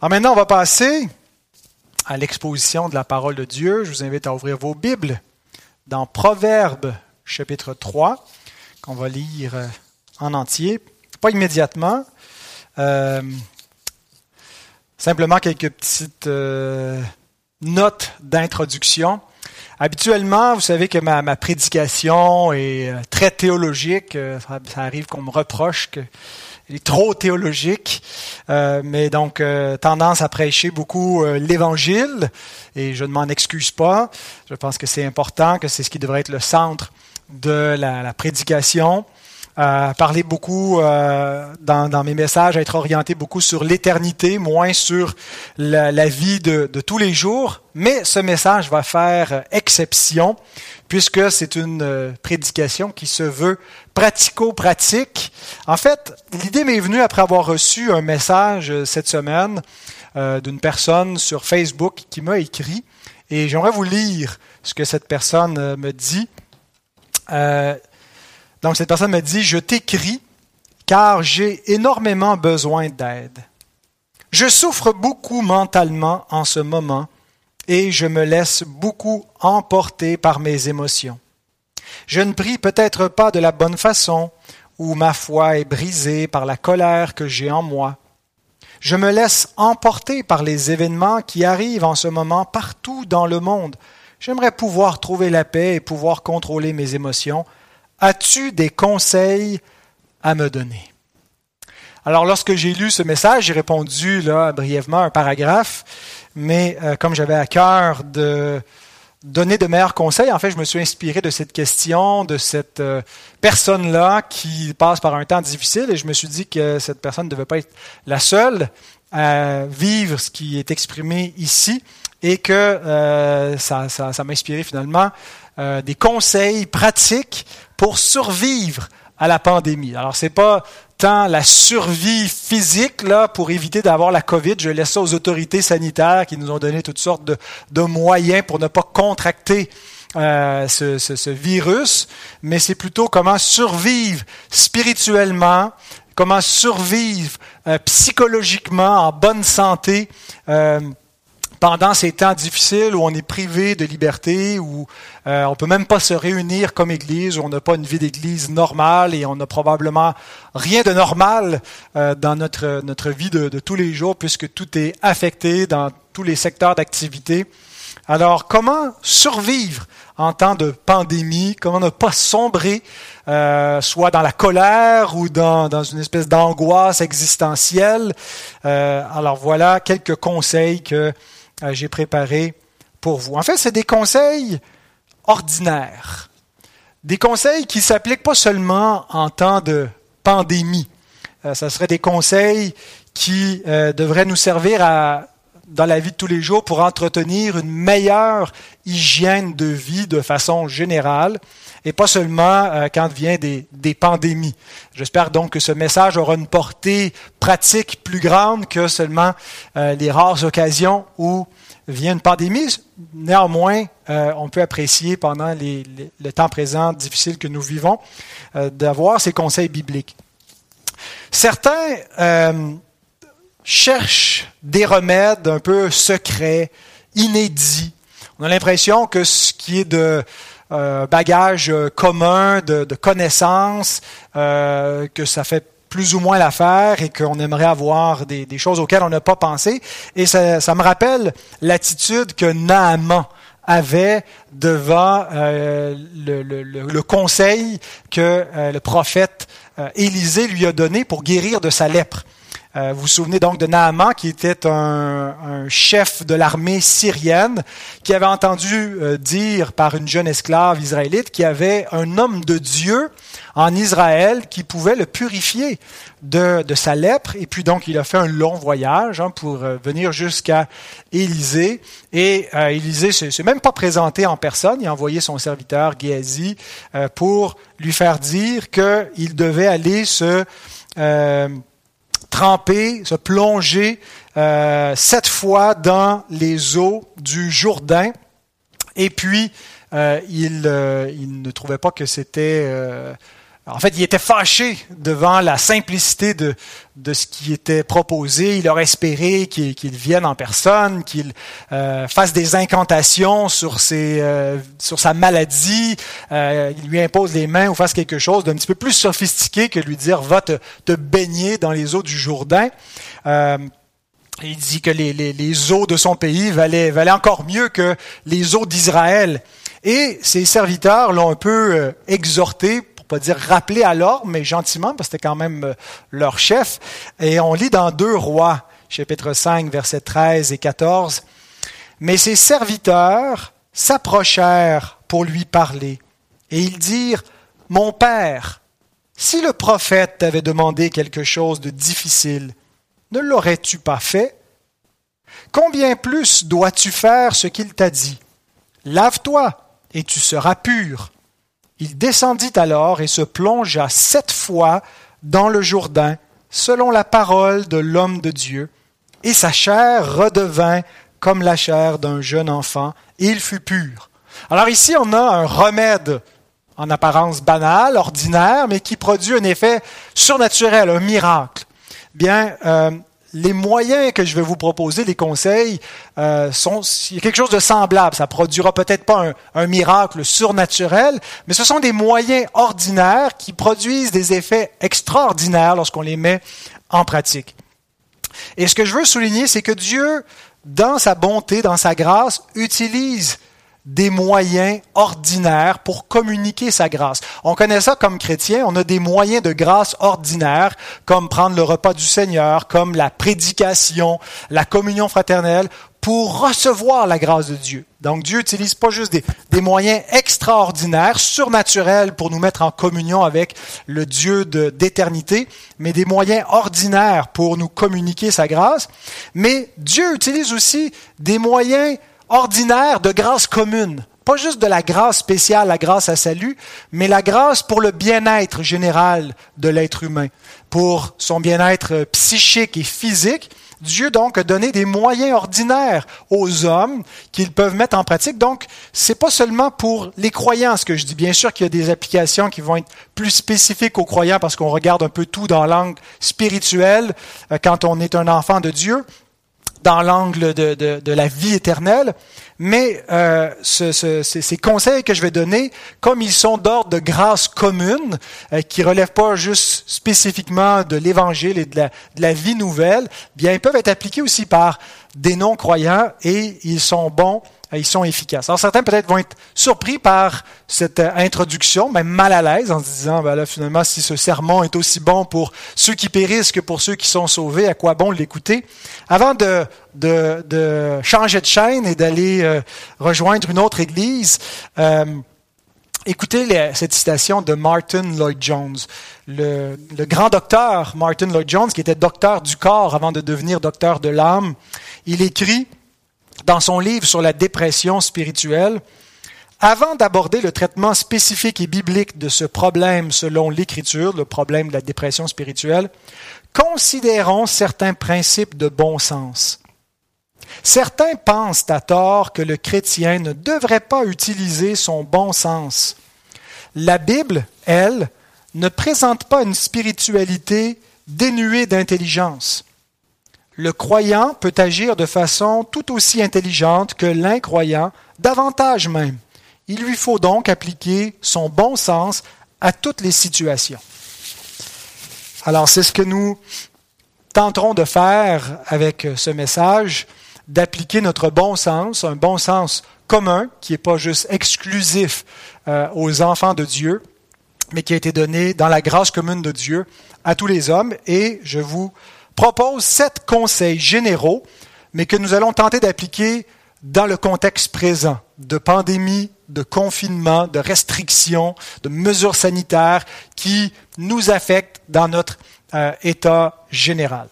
Alors maintenant, on va passer à l'exposition de la parole de Dieu. Je vous invite à ouvrir vos Bibles dans Proverbes chapitre 3, qu'on va lire euh, en entier. Pas immédiatement. Euh, simplement quelques petites euh, notes d'introduction. Habituellement, vous savez que ma, prédication est très théologique. Ça, ça arrive qu'on me reproche que il est trop théologique, euh, mais donc euh, tendance à prêcher beaucoup euh, l'Évangile, et je ne m'en excuse pas. Je pense que c'est important, que c'est ce qui devrait être le centre de la, la prédication. Parler beaucoup dans, dans, mes messages, être orienté beaucoup sur l'éternité, moins sur la, vie de, tous les jours. Mais ce message va faire exception puisque c'est une euh, prédication qui se veut pratico-pratique. En fait, l'idée m'est venue après avoir reçu un message euh, cette semaine euh, d'une personne sur Facebook qui m'a écrit, et j'aimerais vous lire ce que cette personne me dit. Donc cette personne me dit, je t'écris car j'ai énormément besoin d'aide. Je souffre beaucoup mentalement en ce moment et je me laisse beaucoup emporter par mes émotions. Je ne prie peut-être pas de la bonne façon, ou ma foi est brisée par la colère que j'ai en moi. Je me laisse emporter par les événements qui arrivent en ce moment partout dans le monde. J'aimerais pouvoir trouver la paix et pouvoir contrôler mes émotions. As-tu des conseils à me donner? Alors, lorsque j'ai lu ce message, j'ai répondu là, brièvement un paragraphe mais euh, comme j'avais à cœur de donner de meilleurs conseils, en fait, je me suis inspiré de cette question, de cette euh, personne-là qui passe par un temps difficile, et je me suis dit que cette personne ne devait pas être la seule à vivre ce qui est exprimé ici, et que euh, ça, ça, ça m'a inspiré finalement des conseils pratiques pour survivre à la pandémie. Alors, c'est pas tant la survie physique là pour éviter d'avoir la COVID. Je laisse ça aux autorités sanitaires qui nous ont donné toutes sortes de, moyens pour ne pas contracter euh, ce, virus, mais c'est plutôt comment survivre spirituellement, comment survivre euh, psychologiquement en bonne santé. Euh, pendant ces temps difficiles où on est privé de liberté, où euh, on peut même pas se réunir comme Église, où on n'a pas une vie d'Église normale et on n'a probablement rien de normal euh, dans notre notre vie de, tous les jours, puisque tout est affecté dans tous les secteurs d'activité. Alors, comment survivre en temps de pandémie? Comment ne pas sombrer, euh, soit dans la colère ou dans, dans une espèce d'angoisse existentielle? Alors voilà quelques conseils que j'ai préparé pour vous. En fait, c'est des conseils ordinaires. Des conseils qui s'appliquent pas seulement en temps de pandémie. Euh, ça serait des conseils qui euh, devraient nous servir dans la vie de tous les jours pour entretenir une meilleure hygiène de vie de façon générale et pas seulement euh, quand vient des, des pandémies. J'espère donc que ce message aura une portée pratique plus grande que seulement euh, les rares occasions où vient une pandémie. Néanmoins, euh, on peut apprécier pendant les, les, le temps présent difficile que nous vivons d'avoir ces conseils bibliques. Certains cherchent des remèdes un peu secrets, inédits. On a l'impression que ce qui est de euh, bagage euh, commun de, connaissances, euh, que ça fait plus ou moins l'affaire et qu'on aimerait avoir des, choses auxquelles on n'a pas pensé. Et ça, me rappelle l'attitude que Naaman avait devant euh, le, le, conseil que le prophète Élisée lui a donné pour guérir de sa lèpre. Euh, vous vous souvenez donc de Naaman, qui était un, un chef de l'armée syrienne, qui avait entendu euh, dire par une jeune esclave israélite qu'il y avait un homme de Dieu en Israël qui pouvait le purifier de, de sa lèpre. Et puis donc, il a fait un long voyage hein, pour euh, venir jusqu'à Élisée. Et euh, Élisée ne s'est même pas présenté en personne. Il a envoyé son serviteur Géasi pour lui faire dire qu'il devait aller se tremper, se plonger euh, sept fois dans les eaux du Jourdain. Et puis, euh, euh, il, ne trouvait pas que c'était en fait, il était fâché devant la simplicité de, de ce qui était proposé. Il aurait espéré qu'il vienne en personne, qu'il euh, fasse des incantations sur, ses, euh, sur sa maladie, euh, il lui impose les mains ou fasse quelque chose d'un petit peu plus sophistiqué que lui dire va te, te baigner dans les eaux du Jourdain. il dit que les, les, les, eaux de son pays valaient, valaient encore mieux que les eaux d'Israël. Et ses serviteurs l'ont un peu exhorté pas dire rappeler à l'ordre, mais gentiment, parce que c'était quand même euh, leur chef. Et on lit dans Deux Rois, chapitre 5, versets 13 et 14. Mais ses serviteurs s'approchèrent pour lui parler, et ils dirent, Mon père, si le prophète t'avait demandé quelque chose de difficile, ne l'aurais-tu pas fait? Combien plus dois-tu faire ce qu'il t'a dit? Lave-toi, et tu seras pur. Il descendit alors et se plongea sept fois dans le Jourdain, selon la parole de l'homme de Dieu, et sa chair redevint comme la chair d'un jeune enfant, et il fut pur. Alors ici, on a un remède en apparence banal, ordinaire, mais qui produit un effet surnaturel, un miracle. Bien, euh, les moyens que je vais vous proposer, les conseils, euh, sont quelque chose de semblable. Ça produira peut-être pas un, un, miracle surnaturel, mais ce sont des moyens ordinaires qui produisent des effets extraordinaires lorsqu'on les met en pratique. Et ce que je veux souligner, c'est que Dieu, dans sa bonté, dans sa grâce, utilise des moyens ordinaires pour communiquer sa grâce. On connaît ça comme chrétien, on a des moyens de grâce ordinaires, comme prendre le repas du Seigneur, comme la prédication, la communion fraternelle, pour recevoir la grâce de Dieu. Donc Dieu utilise pas juste des, des moyens extraordinaires, surnaturels pour nous mettre en communion avec le Dieu d'éternité, mais des moyens ordinaires pour nous communiquer sa grâce. Mais Dieu utilise aussi des moyens ordinaire de grâce commune. Pas juste de la grâce spéciale, la grâce à salut, mais la grâce pour le bien-être général de l'être humain, pour son bien-être psychique et physique. Dieu donc a donné des moyens ordinaires aux hommes qu'ils peuvent mettre en pratique. Donc, c'est pas seulement pour les croyants ce que je dis. Bien sûr qu'il y a des applications qui vont être plus spécifiques aux croyants parce qu'on regarde un peu tout dans l'angle spirituel euh, quand on est un enfant de Dieu dans l'angle de, de, la vie éternelle, mais euh, ce, ce, ces conseils que je vais donner, comme ils sont d'ordre de grâce commune, euh, qui relèvent pas juste spécifiquement de l'Évangile et de la, de la vie nouvelle, bien ils peuvent être appliqués aussi par des non-croyants et ils sont bons ils sont efficaces. Alors certains peut-être vont être surpris par cette euh, introduction, même mal à l'aise en se disant, ben finalement, si ce sermon est aussi bon pour ceux qui périssent que pour ceux qui sont sauvés, à quoi bon l'écouter? Avant de, changer de chaîne et d'aller euh, rejoindre une autre église, écoutez cette citation de Martin Lloyd Jones, le, le grand docteur Martin Lloyd Jones, qui était docteur du corps avant de devenir docteur de l'âme. Il écrit dans son livre sur la dépression spirituelle, avant d'aborder le traitement spécifique et biblique de ce problème selon l'Écriture, le problème de la dépression spirituelle, considérons certains principes de bon sens. Certains pensent à tort que le chrétien ne devrait pas utiliser son bon sens. La Bible, elle, ne présente pas une spiritualité dénuée d'intelligence le croyant peut agir de façon tout aussi intelligente que l'incroyant, davantage même. Il lui faut donc appliquer son bon sens à toutes les situations. Alors c'est ce que nous tenterons de faire avec ce message, d'appliquer notre bon sens, un bon sens commun qui n'est pas juste exclusif euh, aux enfants de Dieu, mais qui a été donné dans la grâce commune de Dieu à tous les hommes. Et je vous propose sept conseils généraux, mais que nous allons tenter d'appliquer dans le contexte présent de pandémie, de confinement, de restrictions, de mesures sanitaires qui nous affectent dans notre euh, état général.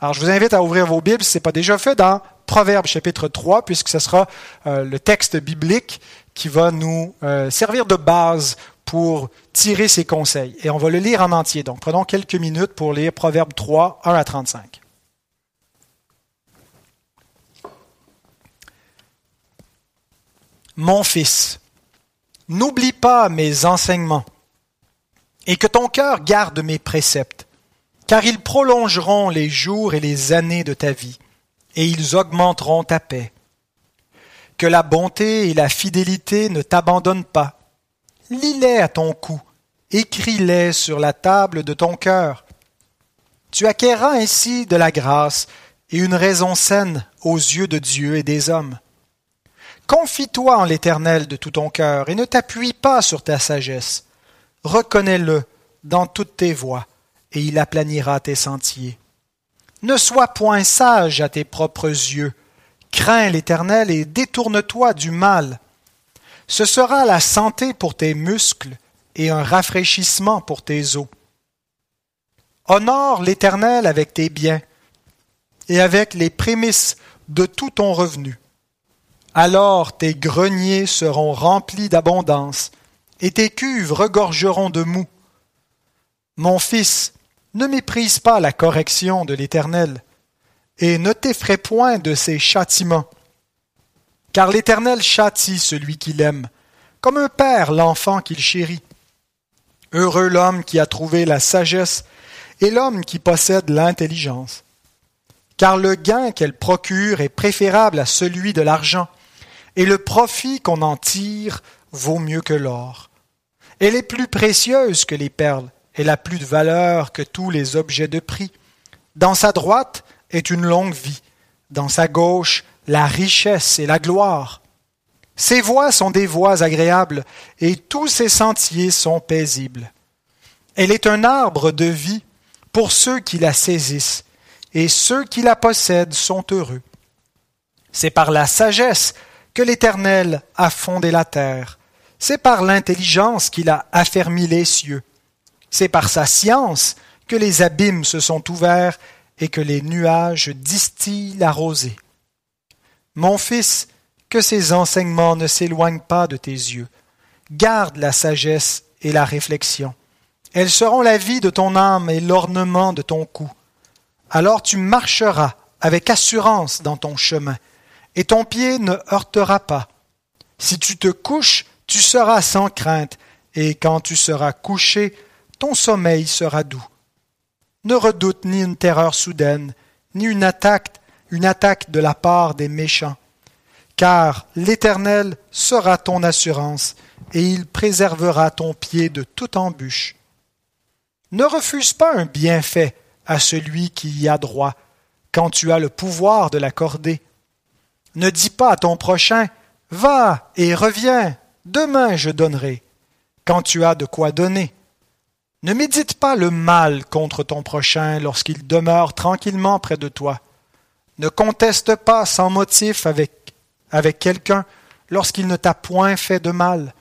Alors, je vous invite à ouvrir vos Bibles, si ce n'est pas déjà fait, dans Proverbes chapitre 3, puisque ce sera euh, le texte biblique qui va nous euh, servir de base pour tirer ces conseils. Et on va le lire en entier. Donc prenons quelques minutes pour lire Proverbe 3, 1 à 35. Mon fils, n'oublie pas mes enseignements, et que ton cœur garde mes préceptes, car ils prolongeront les jours et les années de ta vie, et ils augmenteront ta paix. Que la bonté et la fidélité ne t'abandonnent pas. Lis-les à ton cou, écris-les sur la table de ton cœur. Tu acquerras ainsi de la grâce et une raison saine aux yeux de Dieu et des hommes. Confie-toi en l'Éternel de tout ton cœur et ne t'appuie pas sur ta sagesse. Reconnais-le dans toutes tes voies et il aplanira tes sentiers. Ne sois point sage à tes propres yeux. Crains l'Éternel et détourne-toi du mal. Ce sera la santé pour tes muscles et un rafraîchissement pour tes os. Honore l'Éternel avec tes biens et avec les prémices de tout ton revenu. Alors tes greniers seront remplis d'abondance, et tes cuves regorgeront de mou. Mon fils, ne méprise pas la correction de l'Éternel, et ne t'effraie point de ses châtiments. Car l'Éternel châtie celui qu'il aime, comme un père l'enfant qu'il chérit. Heureux l'homme qui a trouvé la sagesse et l'homme qui possède l'intelligence. Car le gain qu'elle procure est préférable à celui de l'argent, et le profit qu'on en tire vaut mieux que l'or. Elle est plus précieuse que les perles, elle a plus de valeur que tous les objets de prix. Dans sa droite est une longue vie, dans sa gauche la richesse et la gloire. Ses voies sont des voies agréables, et tous ses sentiers sont paisibles. Elle est un arbre de vie pour ceux qui la saisissent, et ceux qui la possèdent sont heureux. C'est par la sagesse que l'Éternel a fondé la terre, c'est par l'intelligence qu'il a affermi les cieux, c'est par sa science que les abîmes se sont ouverts et que les nuages distillent la rosée. Mon fils, que ces enseignements ne s'éloignent pas de tes yeux. Garde la sagesse et la réflexion. Elles seront la vie de ton âme et l'ornement de ton cou. Alors tu marcheras avec assurance dans ton chemin, et ton pied ne heurtera pas. Si tu te couches, tu seras sans crainte, et quand tu seras couché, ton sommeil sera doux. Ne redoute ni une terreur soudaine, ni une attaque, une attaque de la part des méchants car l'Éternel sera ton assurance, et il préservera ton pied de toute embûche. Ne refuse pas un bienfait à celui qui y a droit, quand tu as le pouvoir de l'accorder. Ne dis pas à ton prochain Va et reviens, demain je donnerai, quand tu as de quoi donner. Ne médite pas le mal contre ton prochain lorsqu'il demeure tranquillement près de toi. Ne conteste pas sans motif avec quelqu'un lorsqu'il ne t'a point fait de mal.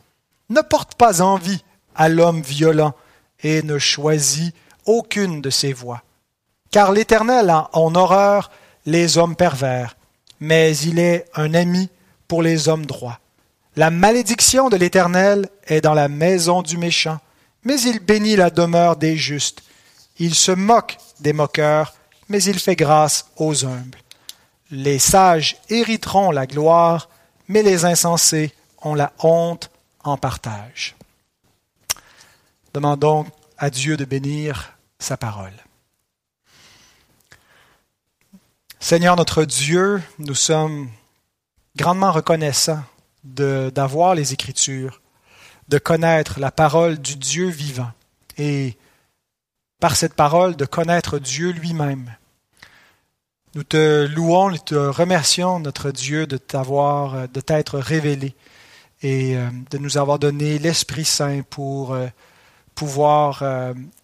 Ne porte pas envie à l'homme violent et ne choisis aucune de ses voies. Car l'Éternel a en horreur les hommes pervers, mais il est un ami pour les hommes droits. La malédiction de l'Éternel est dans la maison du méchant, mais il bénit la demeure des justes. Il se moque des moqueurs, mais il fait grâce aux humbles. Les sages hériteront la gloire, mais les insensés ont la honte en partage. Demandons à Dieu de bénir sa parole. Seigneur notre Dieu, nous sommes grandement reconnaissants d'avoir les Écritures, de connaître la parole du Dieu vivant et par cette parole de connaître Dieu lui-même. Nous te louons, nous te remercions, notre Dieu, de t'avoir, euh, de t'être révélé et euh, de nous avoir donné l'Esprit Saint pour euh, pouvoir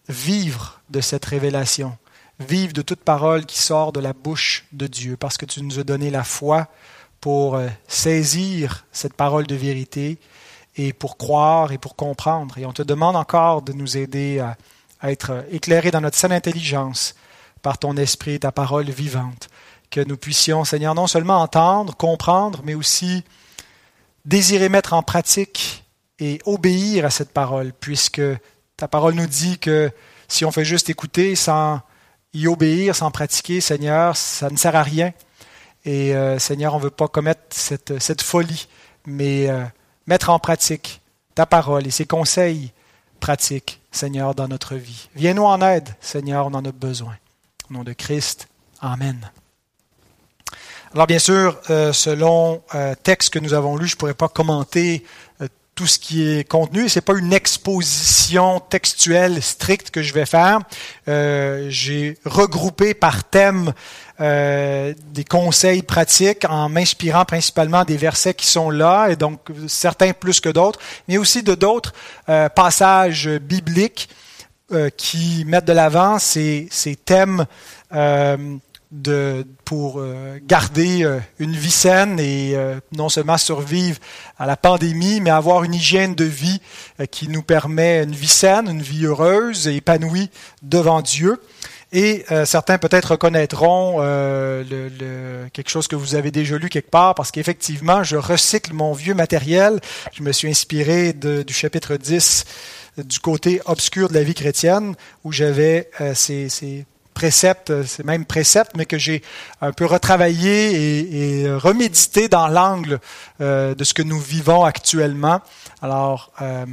vivre de cette révélation, vivre de toute parole qui sort de la bouche de Dieu, parce que tu nous as donné la foi pour saisir cette parole de vérité et pour croire et pour comprendre. Et on te demande encore de nous aider à, à être éclairés dans notre saine intelligence par ton esprit, ta parole vivante. Que nous puissions, Seigneur, non seulement entendre, comprendre, mais aussi désirer mettre en pratique et obéir à cette parole, puisque ta parole nous dit que si on fait juste écouter sans y obéir, sans pratiquer, Seigneur, ça ne sert à rien. Et euh, Seigneur, on ne veut pas commettre cette, folie, mais euh, mettre en pratique ta parole et ses conseils pratiques Seigneur, dans notre vie. Viens-nous en aide, Seigneur, on en a besoin. Au nom de Christ, Amen. Alors bien sûr, euh, selon euh, texte que nous avons lu, je ne pourrais pas commenter euh, tout ce qui est contenu. C'est pas une exposition textuelle stricte que je vais faire. Euh, j'ai regroupé par thème des conseils pratiques en m'inspirant principalement des versets qui sont là, et donc certains plus que d'autres, mais aussi de d'autres passages bibliques qui mettent de l'avant ces, thèmes de, pour euh, garder euh, une vie saine et euh, non seulement survivre à la pandémie, mais avoir une hygiène de vie qui nous permet une vie saine, une vie heureuse et épanouie devant Dieu. Et certains peut-être reconnaîtront quelque chose que vous avez déjà lu quelque part, parce qu'effectivement, je recycle mon vieux matériel. Je me suis inspiré du chapitre 10 du côté obscur de la vie chrétienne, où j'avais ces, ces préceptes, c'est même préceptes, mais que j'ai un peu retravaillé et, remédité dans l'angle euh, de ce que nous vivons actuellement. Alors, euh,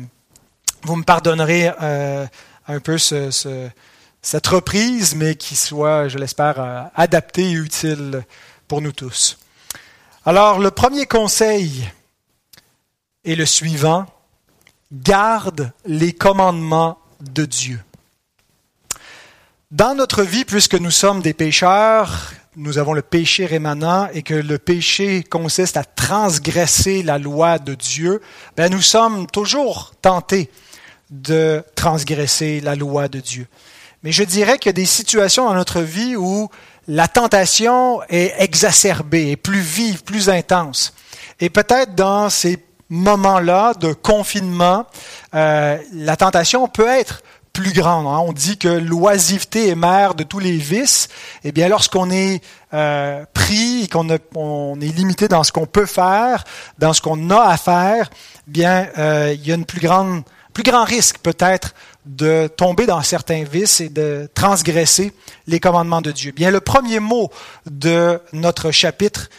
vous me pardonnerez euh, un peu cette reprise, mais qui soit, je l'espère, adaptée et utile pour nous tous. Alors, le premier conseil est le suivant. Garde les commandements de Dieu. Dans notre vie, puisque nous sommes des pécheurs, nous avons le péché rémanent et que le péché consiste à transgresser la loi de Dieu, ben nous sommes toujours tentés de transgresser la loi de Dieu. Mais je dirais qu'il y a des situations dans notre vie où la tentation est exacerbée, est plus vive, plus intense. Et peut-être dans ces moments-là de confinement, euh, la tentation peut être plus grande. Hein. On dit que l'oisiveté est mère de tous les vices. Eh bien, lorsqu'on est euh, pris et qu'on on est limité dans ce qu'on peut faire, dans ce qu'on a à faire, eh bien, euh, il y a une plus grande, plus grand risque peut-être de tomber dans certains vices et de transgresser les commandements de Dieu. Bien, le premier mot de notre chapitre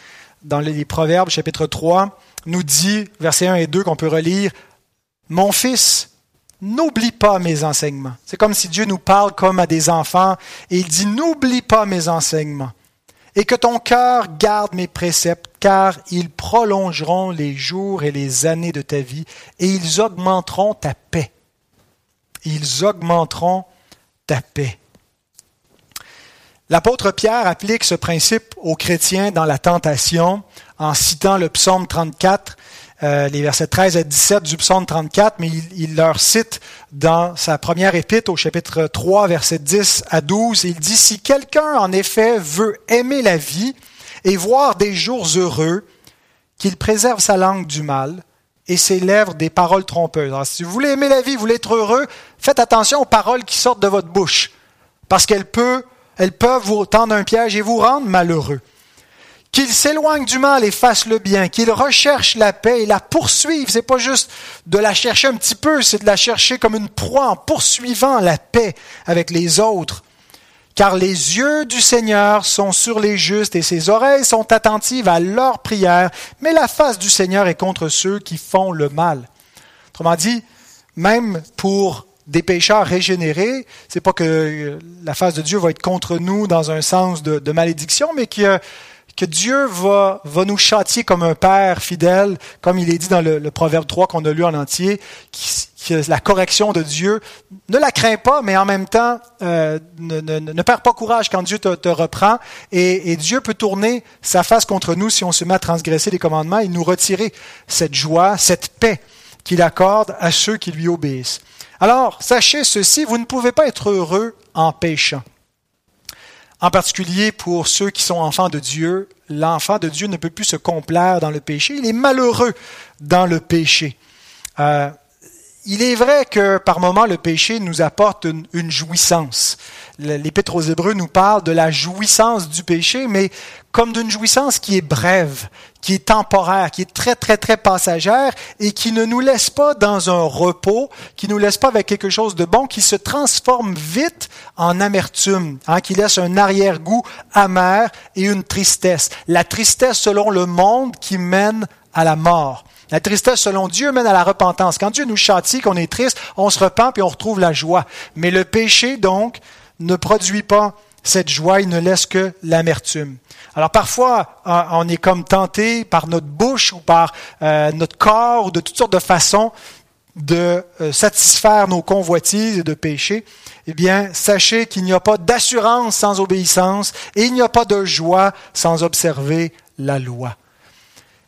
dans les Proverbes, chapitre 3, nous dit, versets 1 et 2 qu'on peut relire, Mon fils, N'oublie pas mes enseignements. C'est comme si Dieu nous parle comme à des enfants et il dit, n'oublie pas mes enseignements. Et que ton cœur garde mes préceptes, car ils prolongeront les jours et les années de ta vie, et ils augmenteront ta paix. Ils augmenteront ta paix. L'apôtre Pierre applique ce principe aux chrétiens dans la tentation en citant le psaume 34 euh, les versets 13 à 17 du psaume 34, mais il, leur cite dans sa première épître au chapitre 3, versets 10 à 12, il dit, Si quelqu'un en effet veut aimer la vie et voir des jours heureux, qu'il préserve sa langue du mal et ses lèvres des paroles trompeuses. Alors, si vous voulez aimer la vie, vous voulez être heureux, faites attention aux paroles qui sortent de votre bouche, parce qu'elles peuvent, peuvent vous tendre un piège et vous rendre malheureux qu'il s'éloigne du mal et fasse le bien, qu'il recherche la paix et la poursuive. C'est pas juste de la chercher un petit peu, c'est de la chercher comme une proie en poursuivant la paix avec les autres. Car les yeux du Seigneur sont sur les justes et ses oreilles sont attentives à leurs prières, mais la face du Seigneur est contre ceux qui font le mal. Autrement dit, même pour des pécheurs régénérés, c'est pas que la face de Dieu va être contre nous dans un sens de, de malédiction, mais que que Dieu va, va nous châtier comme un père fidèle, comme il est dit dans le, Proverbe 3 qu'on a lu en entier, qui, la correction de Dieu. Ne la crains pas, mais en même temps, euh, ne, ne, perds pas courage quand Dieu te, te reprend. Et, et, Dieu peut tourner sa face contre nous si on se met à transgresser les commandements et nous retirer cette joie, cette paix qu'il accorde à ceux qui lui obéissent. Alors, sachez ceci, vous ne pouvez pas être heureux en péchant. En particulier pour ceux qui sont enfants de Dieu, l'enfant de Dieu ne peut plus se complaire dans le péché, il est malheureux dans le péché. Euh, il est vrai que par moments le péché nous apporte une, jouissance. L'Épître aux Hébreux nous parle de la jouissance du péché, mais comme d'une jouissance qui est brève, qui est temporaire, qui est très très très passagère et qui ne nous laisse pas dans un repos, qui nous laisse pas avec quelque chose de bon, qui se transforme vite en amertume, hein, qui laisse un arrière-goût amer et une tristesse. La tristesse selon le monde qui mène à la mort. La tristesse selon Dieu mène à la repentance. Quand Dieu nous châtie, qu'on est triste, on se repent et on retrouve la joie. Mais le péché, donc, ne produit pas cette joie, il ne laisse que l'amertume. Alors parfois, on est comme tenté par notre bouche ou par euh, notre corps ou de toutes sortes de façons de euh, satisfaire nos convoitises et de pécher. Eh bien, sachez qu'il n'y a pas d'assurance sans obéissance et il n'y a pas de joie sans observer la loi.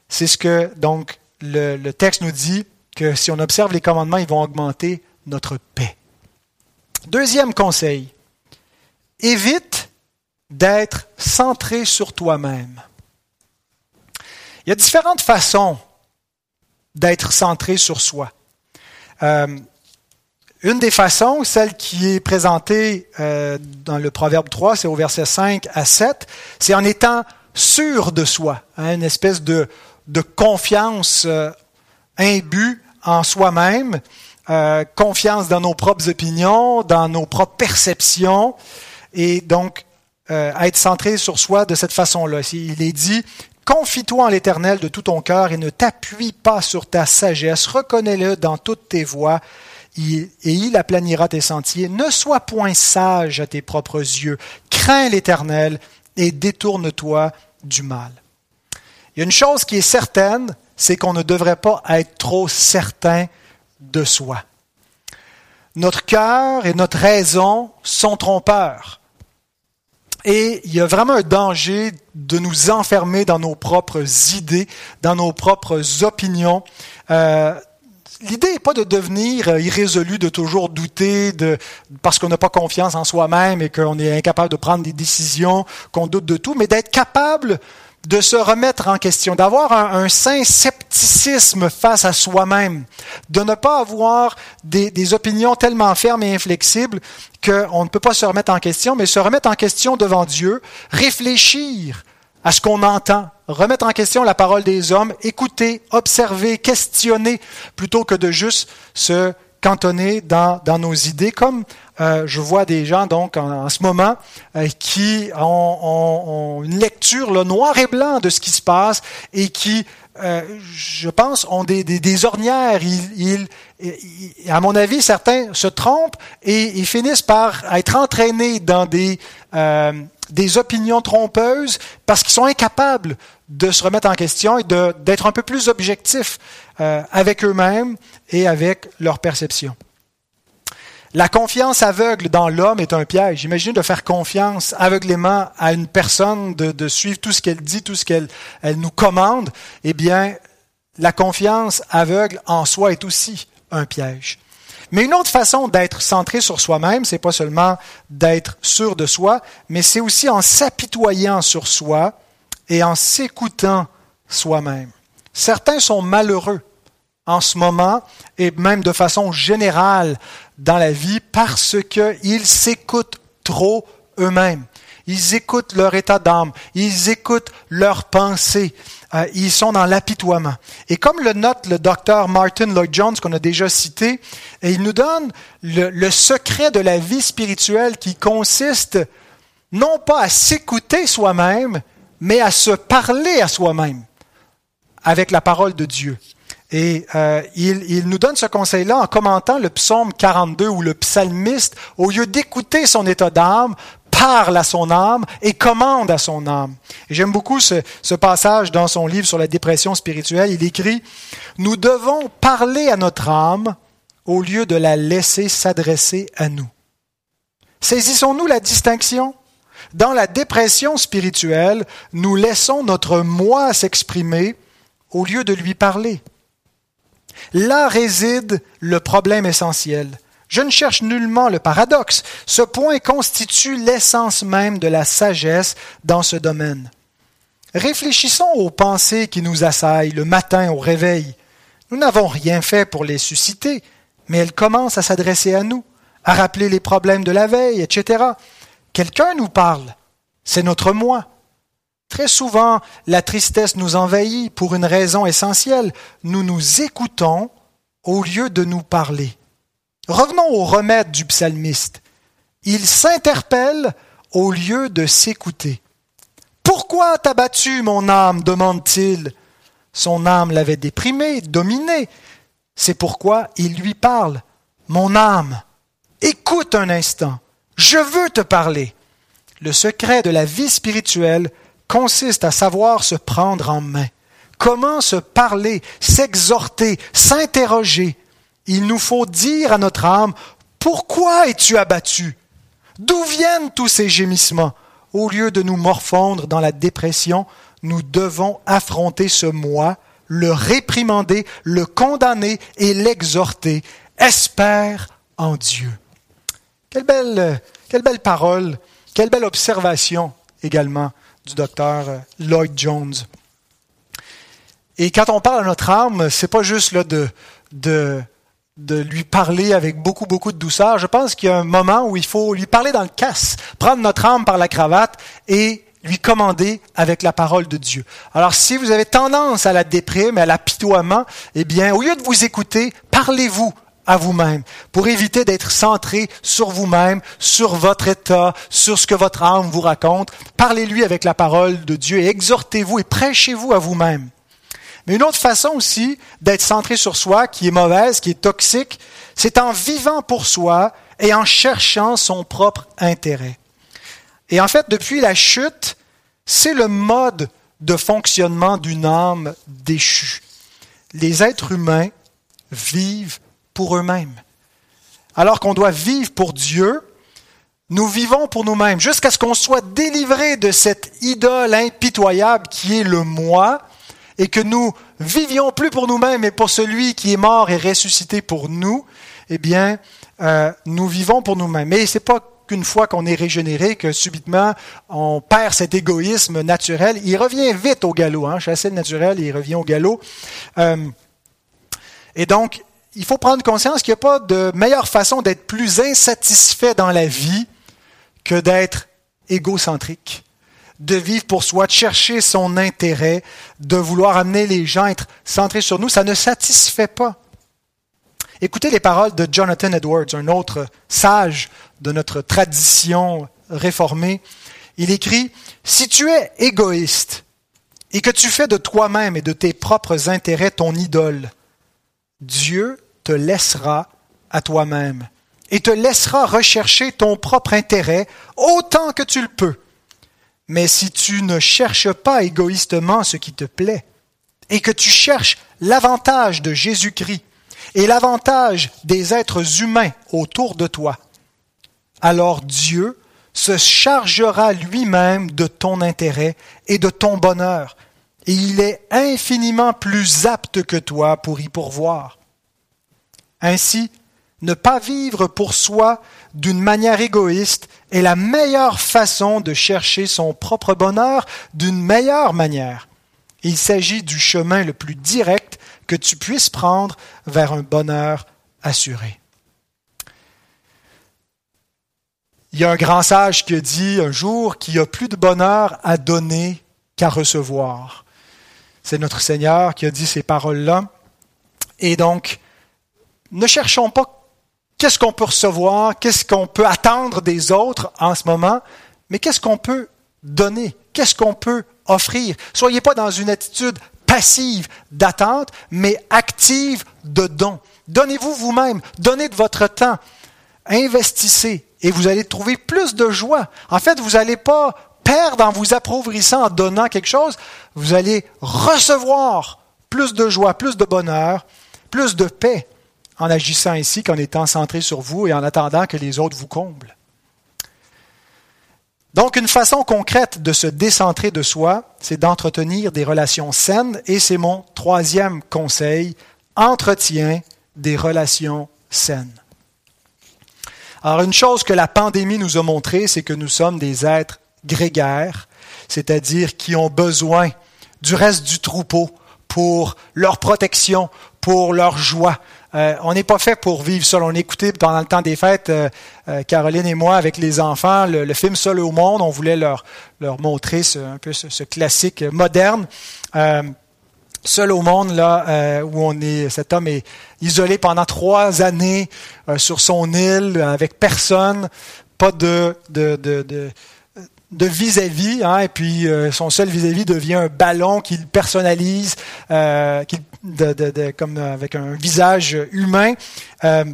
C'est ce que donc le, le texte nous dit que si on observe les commandements, ils vont augmenter notre paix. Deuxième conseil, évite d'être centré sur toi-même. Il y a différentes façons d'être centré sur soi. Euh, une des façons, celle qui est présentée euh, dans le Proverbe 3, c'est au verset 5 à 7, c'est en étant sûr de soi, hein, une espèce de, de confiance euh, imbue en soi-même, euh, confiance dans nos propres opinions, dans nos propres perceptions, et donc euh, être centré sur soi de cette façon-là. Il est dit, confie-toi en l'Éternel de tout ton cœur et ne t'appuie pas sur ta sagesse, reconnais-le dans toutes tes voies et il aplanira tes sentiers. Ne sois point sage à tes propres yeux, crains l'Éternel et détourne-toi du mal. Il y a une chose qui est certaine, c'est qu'on ne devrait pas être trop certain de soi. Notre cœur et notre raison sont trompeurs. Et il y a vraiment un danger de nous enfermer dans nos propres idées, dans nos propres opinions. Euh, L'idée n'est pas de devenir euh, irrésolu, de toujours douter, de, parce qu'on n'a pas confiance en soi-même et qu'on est incapable de prendre des décisions, qu'on doute de tout, mais d'être capable de se remettre en question, d'avoir un, un, sain scepticisme face à soi-même, de ne pas avoir des, opinions tellement fermes et inflexibles qu'on ne peut pas se remettre en question, mais se remettre en question devant Dieu, réfléchir à ce qu'on entend, remettre en question la parole des hommes, écouter, observer, questionner, plutôt que de juste se cantonner dans nos idées, comme euh, je vois des gens donc en, ce moment euh, qui ont, ont, ont, une lecture le noir et blanc de ce qui se passe et qui, euh, je pense, ont des, des, des ornières. Ils, ils, à mon avis, certains se trompent et ils finissent par être entraînés dans des, euh, des opinions trompeuses parce qu'ils sont incapables de se remettre en question et d'être un peu plus objectifs euh, avec eux-mêmes et avec leur perception. La confiance aveugle dans l'homme est un piège. Imaginez de faire confiance aveuglément à une personne, de, suivre tout ce qu'elle dit, tout ce qu'elle elle nous commande. Eh bien, la confiance aveugle en soi est aussi un piège. Mais une autre façon d'être centré sur soi-même, c'est pas seulement d'être sûr de soi, mais c'est aussi en s'apitoyant sur soi et en s'écoutant soi-même. Certains sont malheureux en ce moment et même de façon générale dans la vie parce qu'ils s'écoutent trop eux-mêmes. Ils écoutent leur état d'âme, ils écoutent leurs pensées, euh, ils sont dans l'apitoiement. Et comme le note le docteur Martin Lloyd Jones qu'on a déjà cité, il nous donne le secret de la vie spirituelle qui consiste non pas à s'écouter soi-même, mais à se parler à soi-même avec la parole de Dieu. Et euh, il, nous donne ce conseil-là en commentant le psaume 42 où le psalmiste, au lieu d'écouter son état d'âme, parle à son âme et commande à son âme. J'aime beaucoup ce, ce passage dans son livre sur la dépression spirituelle. Il écrit, Nous devons parler à notre âme au lieu de la laisser s'adresser à nous. Saisissons-nous la distinction Dans la dépression spirituelle, nous laissons notre moi s'exprimer au lieu de lui parler. Là réside le problème essentiel. Je ne cherche nullement le paradoxe. Ce point constitue l'essence même de la sagesse dans ce domaine. Réfléchissons aux pensées qui nous assaillent le matin au réveil. Nous n'avons rien fait pour les susciter, mais elles commencent à s'adresser à nous, à rappeler les problèmes de la veille, etc. Quelqu'un nous parle. C'est notre moi. Très souvent, la tristesse nous envahit pour une raison essentielle. Nous nous écoutons au lieu de nous parler. Revenons au remède du psalmiste. Il s'interpelle au lieu de s'écouter. Pourquoi t'as battu mon âme? demande-t-il. Son âme l'avait déprimé, dominé. C'est pourquoi il lui parle. Mon âme, écoute un instant. Je veux te parler. Le secret de la vie spirituelle consiste à savoir se prendre en main. Comment se parler, s'exhorter, s'interroger? Il nous faut dire à notre âme, pourquoi es-tu abattu? D'où viennent tous ces gémissements? Au lieu de nous morfondre dans la dépression, nous devons affronter ce moi, le réprimander, le condamner et l'exhorter. Espère en Dieu. Quelle belle, quelle belle parole, quelle belle observation également du docteur euh, Lloyd Jones. Et quand on parle à notre âme, c'est pas juste de lui parler avec beaucoup, beaucoup de douceur. Je pense qu'il y a un moment où il faut lui parler dans le casse, prendre notre âme par la cravate et lui commander avec la parole de Dieu. Alors, si vous avez tendance à la déprime, à l'apitoiement, eh bien, au lieu de vous écouter, parlez-vous à vous-même, pour éviter d'être centré sur vous-même, sur votre état, sur ce que votre âme vous raconte. Parlez-lui avec la parole de Dieu et exhortez-vous et prêchez-vous à vous-même. Mais une autre façon aussi d'être centré sur soi, qui est mauvaise, qui est toxique, c'est en vivant pour soi et en cherchant son propre intérêt. Et en fait, depuis la chute, c'est le mode de fonctionnement d'une âme déchue. Les êtres humains vivent pour eux-mêmes. Alors qu'on doit vivre pour Dieu, nous vivons pour nous-mêmes, jusqu'à ce qu'on soit délivré de cette idole impitoyable qui est le moi, et que nous vivions plus pour nous-mêmes, mais pour celui qui est mort et ressuscité pour nous, eh bien, euh, nous vivons pour nous-mêmes. Mais c'est pas qu'une fois qu'on est régénéré, que subitement on perd cet égoïsme naturel. Il revient vite au galop, hein, chasser le naturel, il revient au galop. Euh, et donc, il faut prendre conscience qu'il n'y a pas de meilleure façon d'être plus insatisfait dans la vie que d'être égocentrique, de vivre pour soi, de chercher son intérêt, de vouloir amener les gens à être centrés sur nous. Ça ne satisfait pas. Écoutez les paroles de Jonathan Edwards, un autre sage de notre tradition réformée. Il écrit, Si tu es égoïste et que tu fais de toi-même et de tes propres intérêts ton idole, Dieu laissera à toi-même et te laissera rechercher ton propre intérêt autant que tu le peux. Mais si tu ne cherches pas égoïstement ce qui te plaît, et que tu cherches l'avantage de Jésus-Christ et l'avantage des êtres humains autour de toi, alors Dieu se chargera lui-même de ton intérêt et de ton bonheur, et il est infiniment plus apte que toi pour y pourvoir. Ainsi, ne pas vivre pour soi d'une manière égoïste est la meilleure façon de chercher son propre bonheur d'une meilleure manière. Il s'agit du chemin le plus direct que tu puisses prendre vers un bonheur assuré. Il y a un grand sage qui a dit un jour qu'il y a plus de bonheur à donner qu'à recevoir. C'est notre Seigneur qui a dit ces paroles-là. Et donc, ne cherchons pas qu'est-ce qu'on peut recevoir, qu'est-ce qu'on peut attendre des autres en ce moment, mais qu'est-ce qu'on peut donner, qu'est-ce qu'on peut offrir. Soyez pas dans une attitude passive d'attente, mais active de don. Donnez-vous vous-même, donnez de votre temps, investissez et vous allez trouver plus de joie. En fait, vous n'allez pas perdre en vous appauvrissant en donnant quelque chose, vous allez recevoir plus de joie, plus de bonheur, plus de paix en agissant ainsi qu'en étant centré sur vous et en attendant que les autres vous comblent. Donc, une façon concrète de se décentrer de soi, c'est d'entretenir des relations saines, et c'est mon troisième conseil, entretiens des relations saines. Alors, une chose que la pandémie nous a montré, c'est que nous sommes des êtres grégaires, c'est-à-dire qui ont besoin du reste du troupeau pour leur protection, pour leur joie, euh, on n'est pas fait pour vivre seul. On écoutait pendant le temps des fêtes, euh, euh, Caroline et moi, avec les enfants, le, film Seul au monde. On voulait leur, montrer un peu ce, classique moderne. Seul au monde, là, où on est, cet homme est isolé pendant trois années sur son île, avec personne, pas de, vis-à-vis, hein, et puis son seul vis-à-vis devient un ballon qu'il personnalise, euh, comme avec un visage humain. Euh,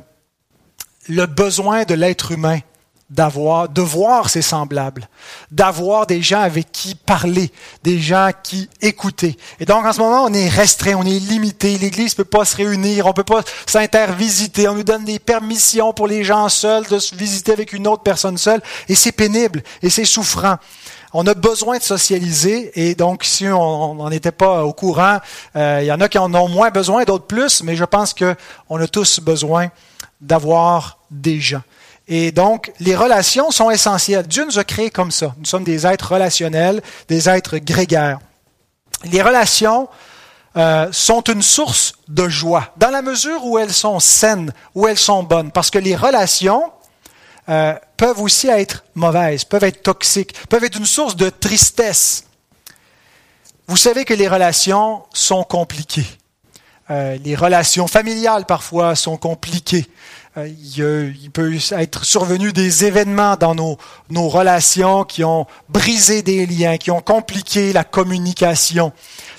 le besoin de l'être humain d'avoir, de voir ses semblables, d'avoir des gens avec qui parler, des gens qui écouter. Et donc, en ce moment, on est restreint, on est limité. L'Église peut pas se réunir, on peut pas s'intervisiter. On nous donne des permissions pour les gens seuls de se visiter avec une autre personne seule. Et c'est pénible et c'est souffrant. On a besoin de socialiser et donc si on n'en était pas au courant, euh, il y en a qui en ont moins besoin, d'autres plus, mais je pense qu'on a tous besoin d'avoir des gens. Et donc, les relations sont essentielles. Dieu nous a créés comme ça. Nous sommes des êtres relationnels, des êtres grégaires. Les relations euh, sont une source de joie, dans la mesure où elles sont saines, où elles sont bonnes. Parce que les relations euh, peuvent aussi être mauvaises, peuvent être toxiques, peuvent être une source de tristesse. Vous savez que les relations sont compliquées. Euh, les relations familiales parfois sont compliquées. Euh, il, peut être survenu des événements dans nos, nos relations qui ont brisé des liens, qui ont compliqué la communication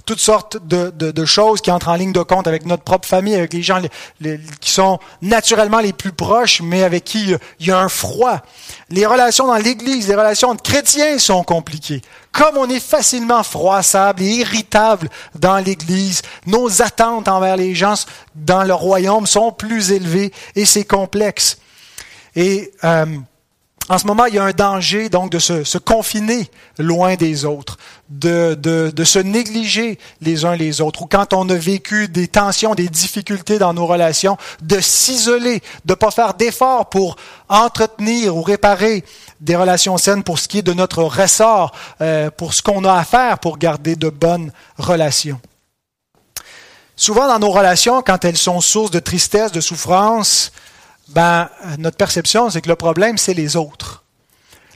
toutes sortes de, de, de, choses qui entrent en ligne de compte avec notre propre famille, avec les gens qui sont naturellement les plus proches, mais avec qui euh, il y a un froid. Les relations dans l'Église, les relations entre chrétiens sont compliquées. Comme on est facilement froissable et irritable dans l'Église, nos attentes envers les gens dans le royaume sont plus élevées et c'est complexe. Et euh, en ce moment, il y a un danger donc de se, confiner loin des autres, de, de, se négliger les uns les autres, ou quand on a vécu des tensions, des difficultés dans nos relations, de s'isoler, de ne pas faire d'efforts pour entretenir ou réparer des relations saines pour ce qui est de notre ressort, euh, pour ce qu'on a à faire pour garder de bonnes relations. Souvent dans nos relations, quand elles sont source de tristesse, de souffrance, ben, notre perception, c'est que le problème, c'est les autres.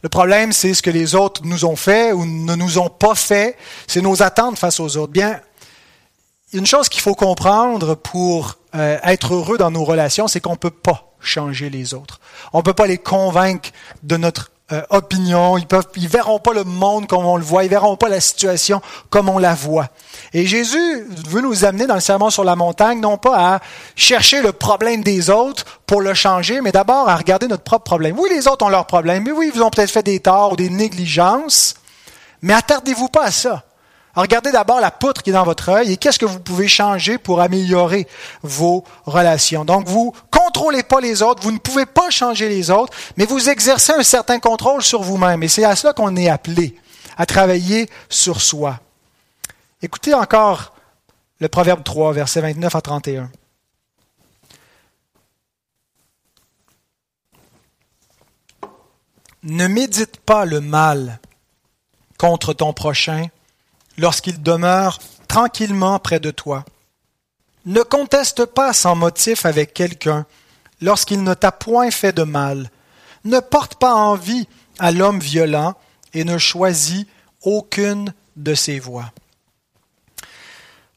Le problème, c'est ce que les autres nous ont fait ou ne nous ont pas fait. C'est nos attentes face aux autres. Bien, une chose qu'il faut comprendre pour euh, être heureux dans nos relations, c'est qu'on ne peut pas changer les autres. On ne peut pas les convaincre de notre euh, opinion, ils peuvent, verront pas le monde comme on le voit, ils verront pas la situation comme on la voit. Et Jésus veut nous amener dans le sermon sur la montagne, non pas à chercher le problème des autres pour le changer, mais d'abord à regarder notre propre problème. Oui, les autres ont leurs problèmes, mais oui, ils ont peut-être fait des torts ou des négligences, mais attardez-vous pas à ça. Regardez d'abord la poutre qui est dans votre œil et qu'est-ce que vous pouvez changer pour améliorer vos relations. Donc, vous contrôlez pas les autres, vous ne pouvez pas changer les autres, mais vous exercez un certain contrôle sur vous-même. Et c'est à cela qu'on est appelé, à travailler sur soi. Écoutez encore le Proverbe 3, versets 29 à 31. Ne médite pas le mal contre ton prochain lorsqu'il demeure tranquillement près de toi. Ne conteste pas sans motif avec quelqu'un lorsqu'il ne t'a point fait de mal. Ne porte pas envie à l'homme violent et ne choisis aucune de ses voies.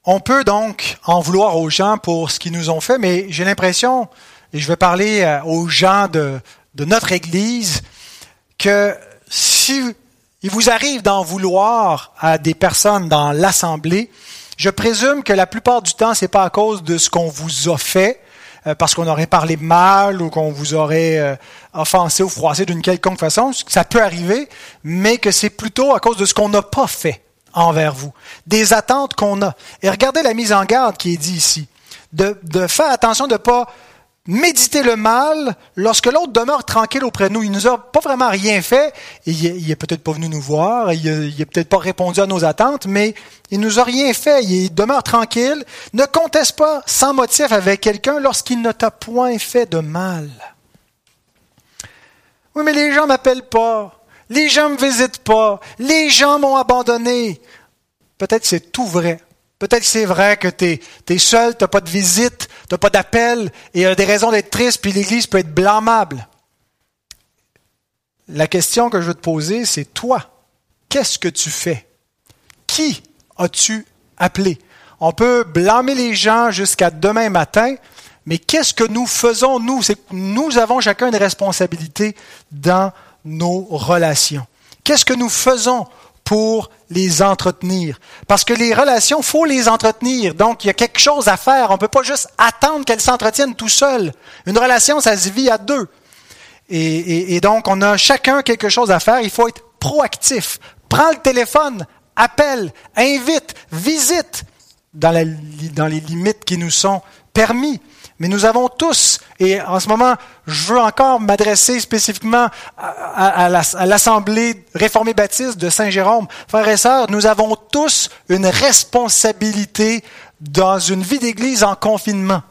On peut donc en vouloir aux gens pour ce qu'ils nous ont fait, mais j'ai l'impression, et je vais parler euh, aux gens de, de notre Église, que si il vous arrive d'en vouloir à des personnes dans l'assemblée, je présume que la plupart du temps, c'est pas à cause de ce qu'on vous a fait, euh, parce qu'on aurait parlé mal ou qu'on vous aurait euh, offensé ou froissé d'une quelconque façon. Ça peut arriver, mais que c'est plutôt à cause de ce qu'on n'a pas fait envers vous, des attentes qu'on a. Et regardez la mise en garde qui est dit ici, de, de faire attention de ne pas méditer le mal lorsque l'autre demeure tranquille auprès de nous. Il nous a pas vraiment rien fait. il est, peut-être pas venu nous voir. Il, n'est peut-être pas répondu à nos attentes, mais il nous a rien fait. Il demeure tranquille. Ne conteste pas sans motif avec quelqu'un lorsqu'il ne t'a point fait de mal. Oui, mais les gens m'appellent pas. Les gens me visitent pas. Les gens m'ont abandonné. Peut-être c'est tout vrai. Peut-être que c'est vrai que tu es, seul, tu n'as pas de visite, tu n'as pas d'appel, et il y a des raisons d'être triste, puis l'Église peut être blâmable. La question que je veux te poser, c'est toi, qu'est-ce que tu fais? Qui as-tu appelé? On peut blâmer les gens jusqu'à demain matin, mais qu'est-ce que nous faisons, nous? Nous avons chacun une responsabilité dans nos relations. Qu'est-ce que nous faisons? Pour les entretenir. Parce que les relations, faut les entretenir. Donc, il y a quelque chose à faire. On ne peut pas juste attendre qu'elles s'entretiennent tout seul. Une relation, ça se vit à deux. Et, donc, on a chacun quelque chose à faire. Il faut être proactif. Prends le téléphone, appelle, invite, visite dans, dans les limites qui nous sont permis. Mais nous avons tous, et en ce moment, je veux encore m'adresser spécifiquement à, l'Assemblée réformée baptiste de Saint-Jérôme. Frères et sœurs, nous avons tous une responsabilité dans une vie d'église en confinement.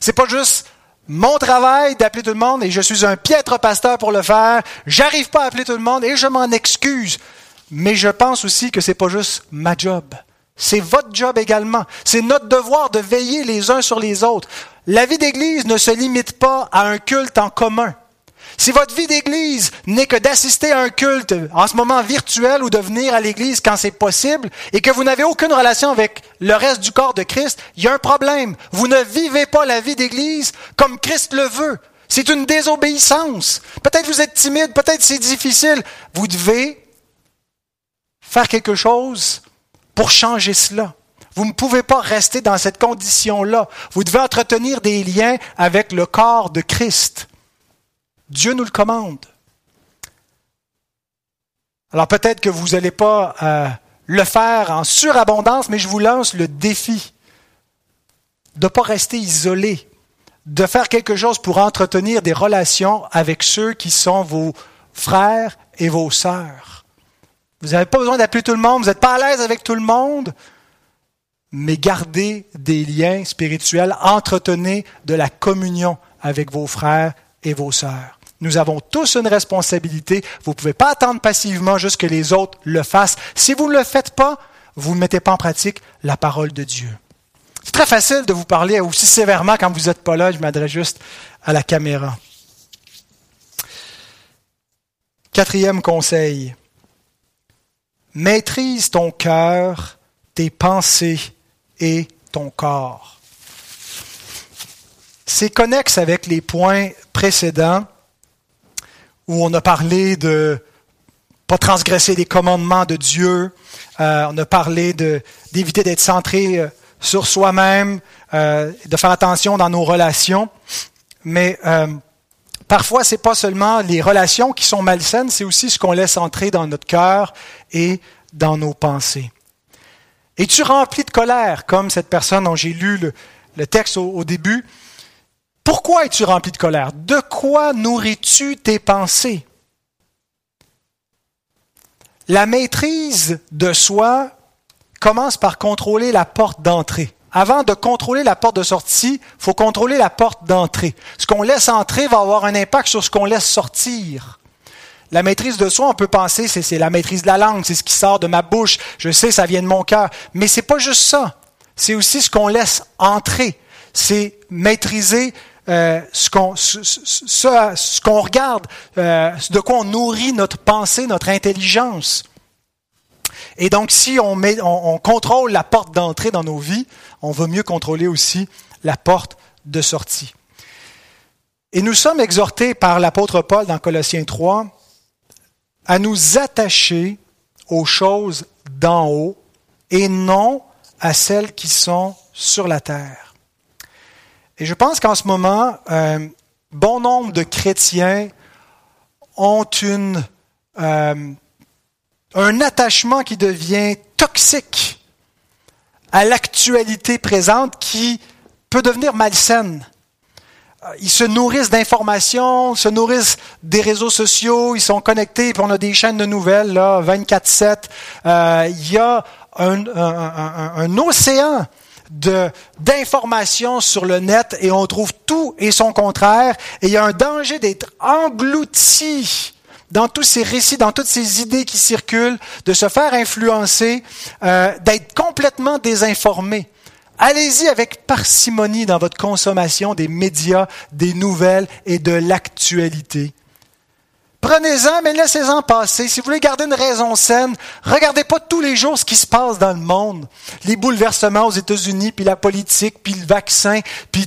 C'est pas juste mon travail d'appeler tout le monde et je suis un piètre pasteur pour le faire. J'arrive pas à appeler tout le monde et je m'en excuse. Mais je pense aussi que c'est pas juste ma job. C'est votre job également. C'est notre devoir de veiller les uns sur les autres. La vie d'Église ne se limite pas à un culte en commun. Si votre vie d'Église n'est que d'assister à un culte en ce moment virtuel ou de venir à l'Église quand c'est possible et que vous n'avez aucune relation avec le reste du corps de Christ, il y a un problème. Vous ne vivez pas la vie d'Église comme Christ le veut. C'est une désobéissance. Peut-être vous êtes timide, peut-être c'est difficile. Vous devez faire quelque chose pour changer cela. Vous ne pouvez pas rester dans cette condition-là. Vous devez entretenir des liens avec le corps de Christ. Dieu nous le commande. Alors peut-être que vous n'allez pas euh, le faire en surabondance, mais je vous lance le défi de ne pas rester isolé, de faire quelque chose pour entretenir des relations avec ceux qui sont vos frères et vos sœurs. Vous n'avez pas besoin d'appeler tout le monde, vous n'êtes pas à l'aise avec tout le monde, mais gardez des liens spirituels, entretenez de la communion avec vos frères et vos sœurs. Nous avons tous une responsabilité. Vous ne pouvez pas attendre passivement juste que les autres le fassent. Si vous ne le faites pas, vous ne mettez pas en pratique la parole de Dieu. C'est très facile de vous parler aussi sévèrement quand vous n'êtes pas là. Je m'adresse juste à la caméra. Quatrième conseil. Maîtrise ton cœur, tes pensées et ton corps. C'est connexe avec les points précédents où on a parlé de pas transgresser les commandements de Dieu, euh, on a parlé d'éviter d'être centré euh, sur soi-même, euh, de faire attention dans nos relations. Mais Parfois, c'est pas seulement les relations qui sont malsaines, c'est aussi ce qu'on laisse entrer dans notre cœur et dans nos pensées. Es-tu rempli de colère, comme cette personne dont j'ai lu le, texte au, début? Pourquoi es-tu rempli de colère? De quoi nourris-tu tes pensées? La maîtrise de soi commence par contrôler la porte d'entrée avant de contrôler la porte de sortie, il faut contrôler la porte d'entrée. Ce qu'on laisse entrer va avoir un impact sur ce qu'on laisse sortir. La maîtrise de soi, on peut penser, c'est la maîtrise de la langue, c'est ce qui sort de ma bouche. Je sais, ça vient de mon cœur. Mais c'est pas juste ça. C'est aussi ce qu'on laisse entrer. C'est maîtriser euh, ce qu'on ce, regarde, euh, de quoi on nourrit notre pensée, notre intelligence. Et donc, si on, contrôle la porte d'entrée dans nos vies, on va mieux contrôler aussi la porte de sortie. Et nous sommes exhortés par l'apôtre Paul dans Colossiens 3 à nous attacher aux choses d'en haut et non à celles qui sont sur la terre. Et je pense qu'en ce moment, euh, bon nombre de chrétiens ont euh, un attachement qui devient toxique à l'actualité présente qui peut devenir malsaine. Euh, ils se nourrissent d'informations, se nourrissent des réseaux sociaux, ils sont connectés, puis on a des chaînes de nouvelles, là, 24-7. Euh, il y a un, un, un océan d'informations sur le net et on trouve tout et son contraire. Et il y a un danger d'être englouti dans tous ces récits, dans toutes ces idées qui circulent, de se faire influencer, euh, d'être complètement désinformé. Allez-y avec parcimonie dans votre consommation des médias, des nouvelles et de l'actualité. Prenez-en, mais laissez-en passer. Si vous voulez garder une raison saine, regardez pas tous les jours ce qui se passe dans le monde. Les bouleversements aux États-Unis, puis la politique, puis le vaccin, puis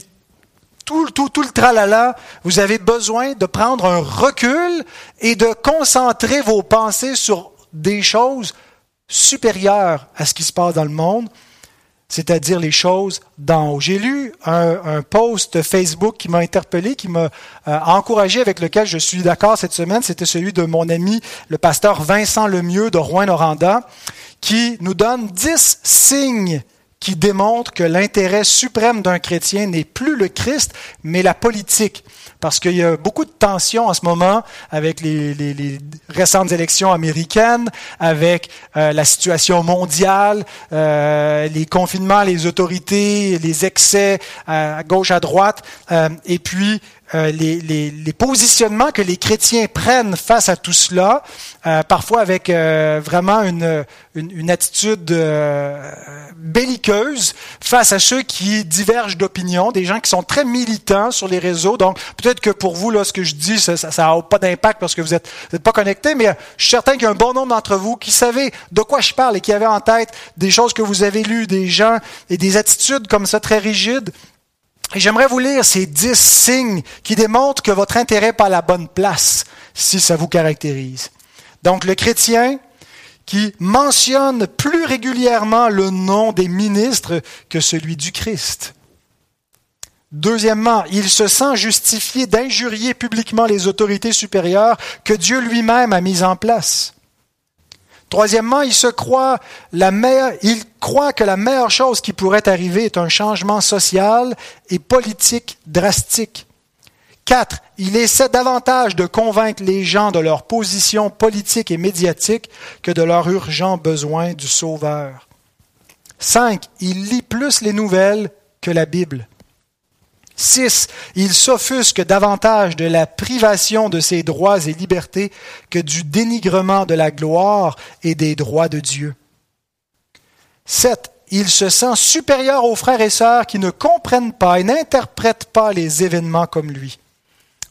tout, tout, tout le tralala, vous avez besoin de prendre un recul et de concentrer vos pensées sur des choses supérieures à ce qui se passe dans le monde c'est-à-dire les choses d'en haut. J'ai lu un, post Facebook qui m'a interpellé, qui m'a euh, encouragé, avec lequel je suis d'accord cette semaine. C'était celui de mon ami, le pasteur Vincent Lemieux de Rouen-Noranda, qui nous donne dix signes qui démontrent que l'intérêt suprême d'un chrétien n'est plus le Christ, mais la politique. Parce qu'il y a beaucoup de tensions en ce moment avec les, les, les récentes élections américaines, avec euh, la situation mondiale, euh, les confinements, les autorités, les excès à gauche, à droite, euh, et puis euh, les, les, les, positionnements que les chrétiens prennent face à tout cela, euh, parfois avec euh, vraiment une, une, une attitude belliqueuse face à ceux qui divergent d'opinion, des gens qui sont très militants sur les réseaux. Donc peut-être que pour vous, là, ce que je dis, ça n'a pas d'impact parce que vous n'êtes êtes pas connectés, mais je suis certain qu'il y a un bon nombre d'entre vous qui savez de quoi je parle et qui avaient en tête des choses que vous avez lues, des gens et des attitudes comme ça très rigides j'aimerais vous lire ces dix signes qui démontrent que votre intérêt pas à la bonne place, si ça vous caractérise. Donc le chrétien qui mentionne plus régulièrement le nom des ministres que celui du Christ. Deuxièmement, il se sent justifié d'injurier publiquement les autorités supérieures que Dieu lui-même a mises en place. Troisièmement, il se croit croit que la meilleure chose qui pourrait arriver est un changement social et politique drastique. Quatre, il essaie davantage de convaincre les gens de leur position politique et médiatique que de leur urgent besoin du Sauveur. Cinq, il lit plus les nouvelles que la Bible. 6. Il s'offusque davantage de la privation de ses droits et libertés que du dénigrement de la gloire et des droits de Dieu. 7. Il se sent supérieur aux frères et sœurs qui ne comprennent pas et n'interprètent pas les événements comme lui.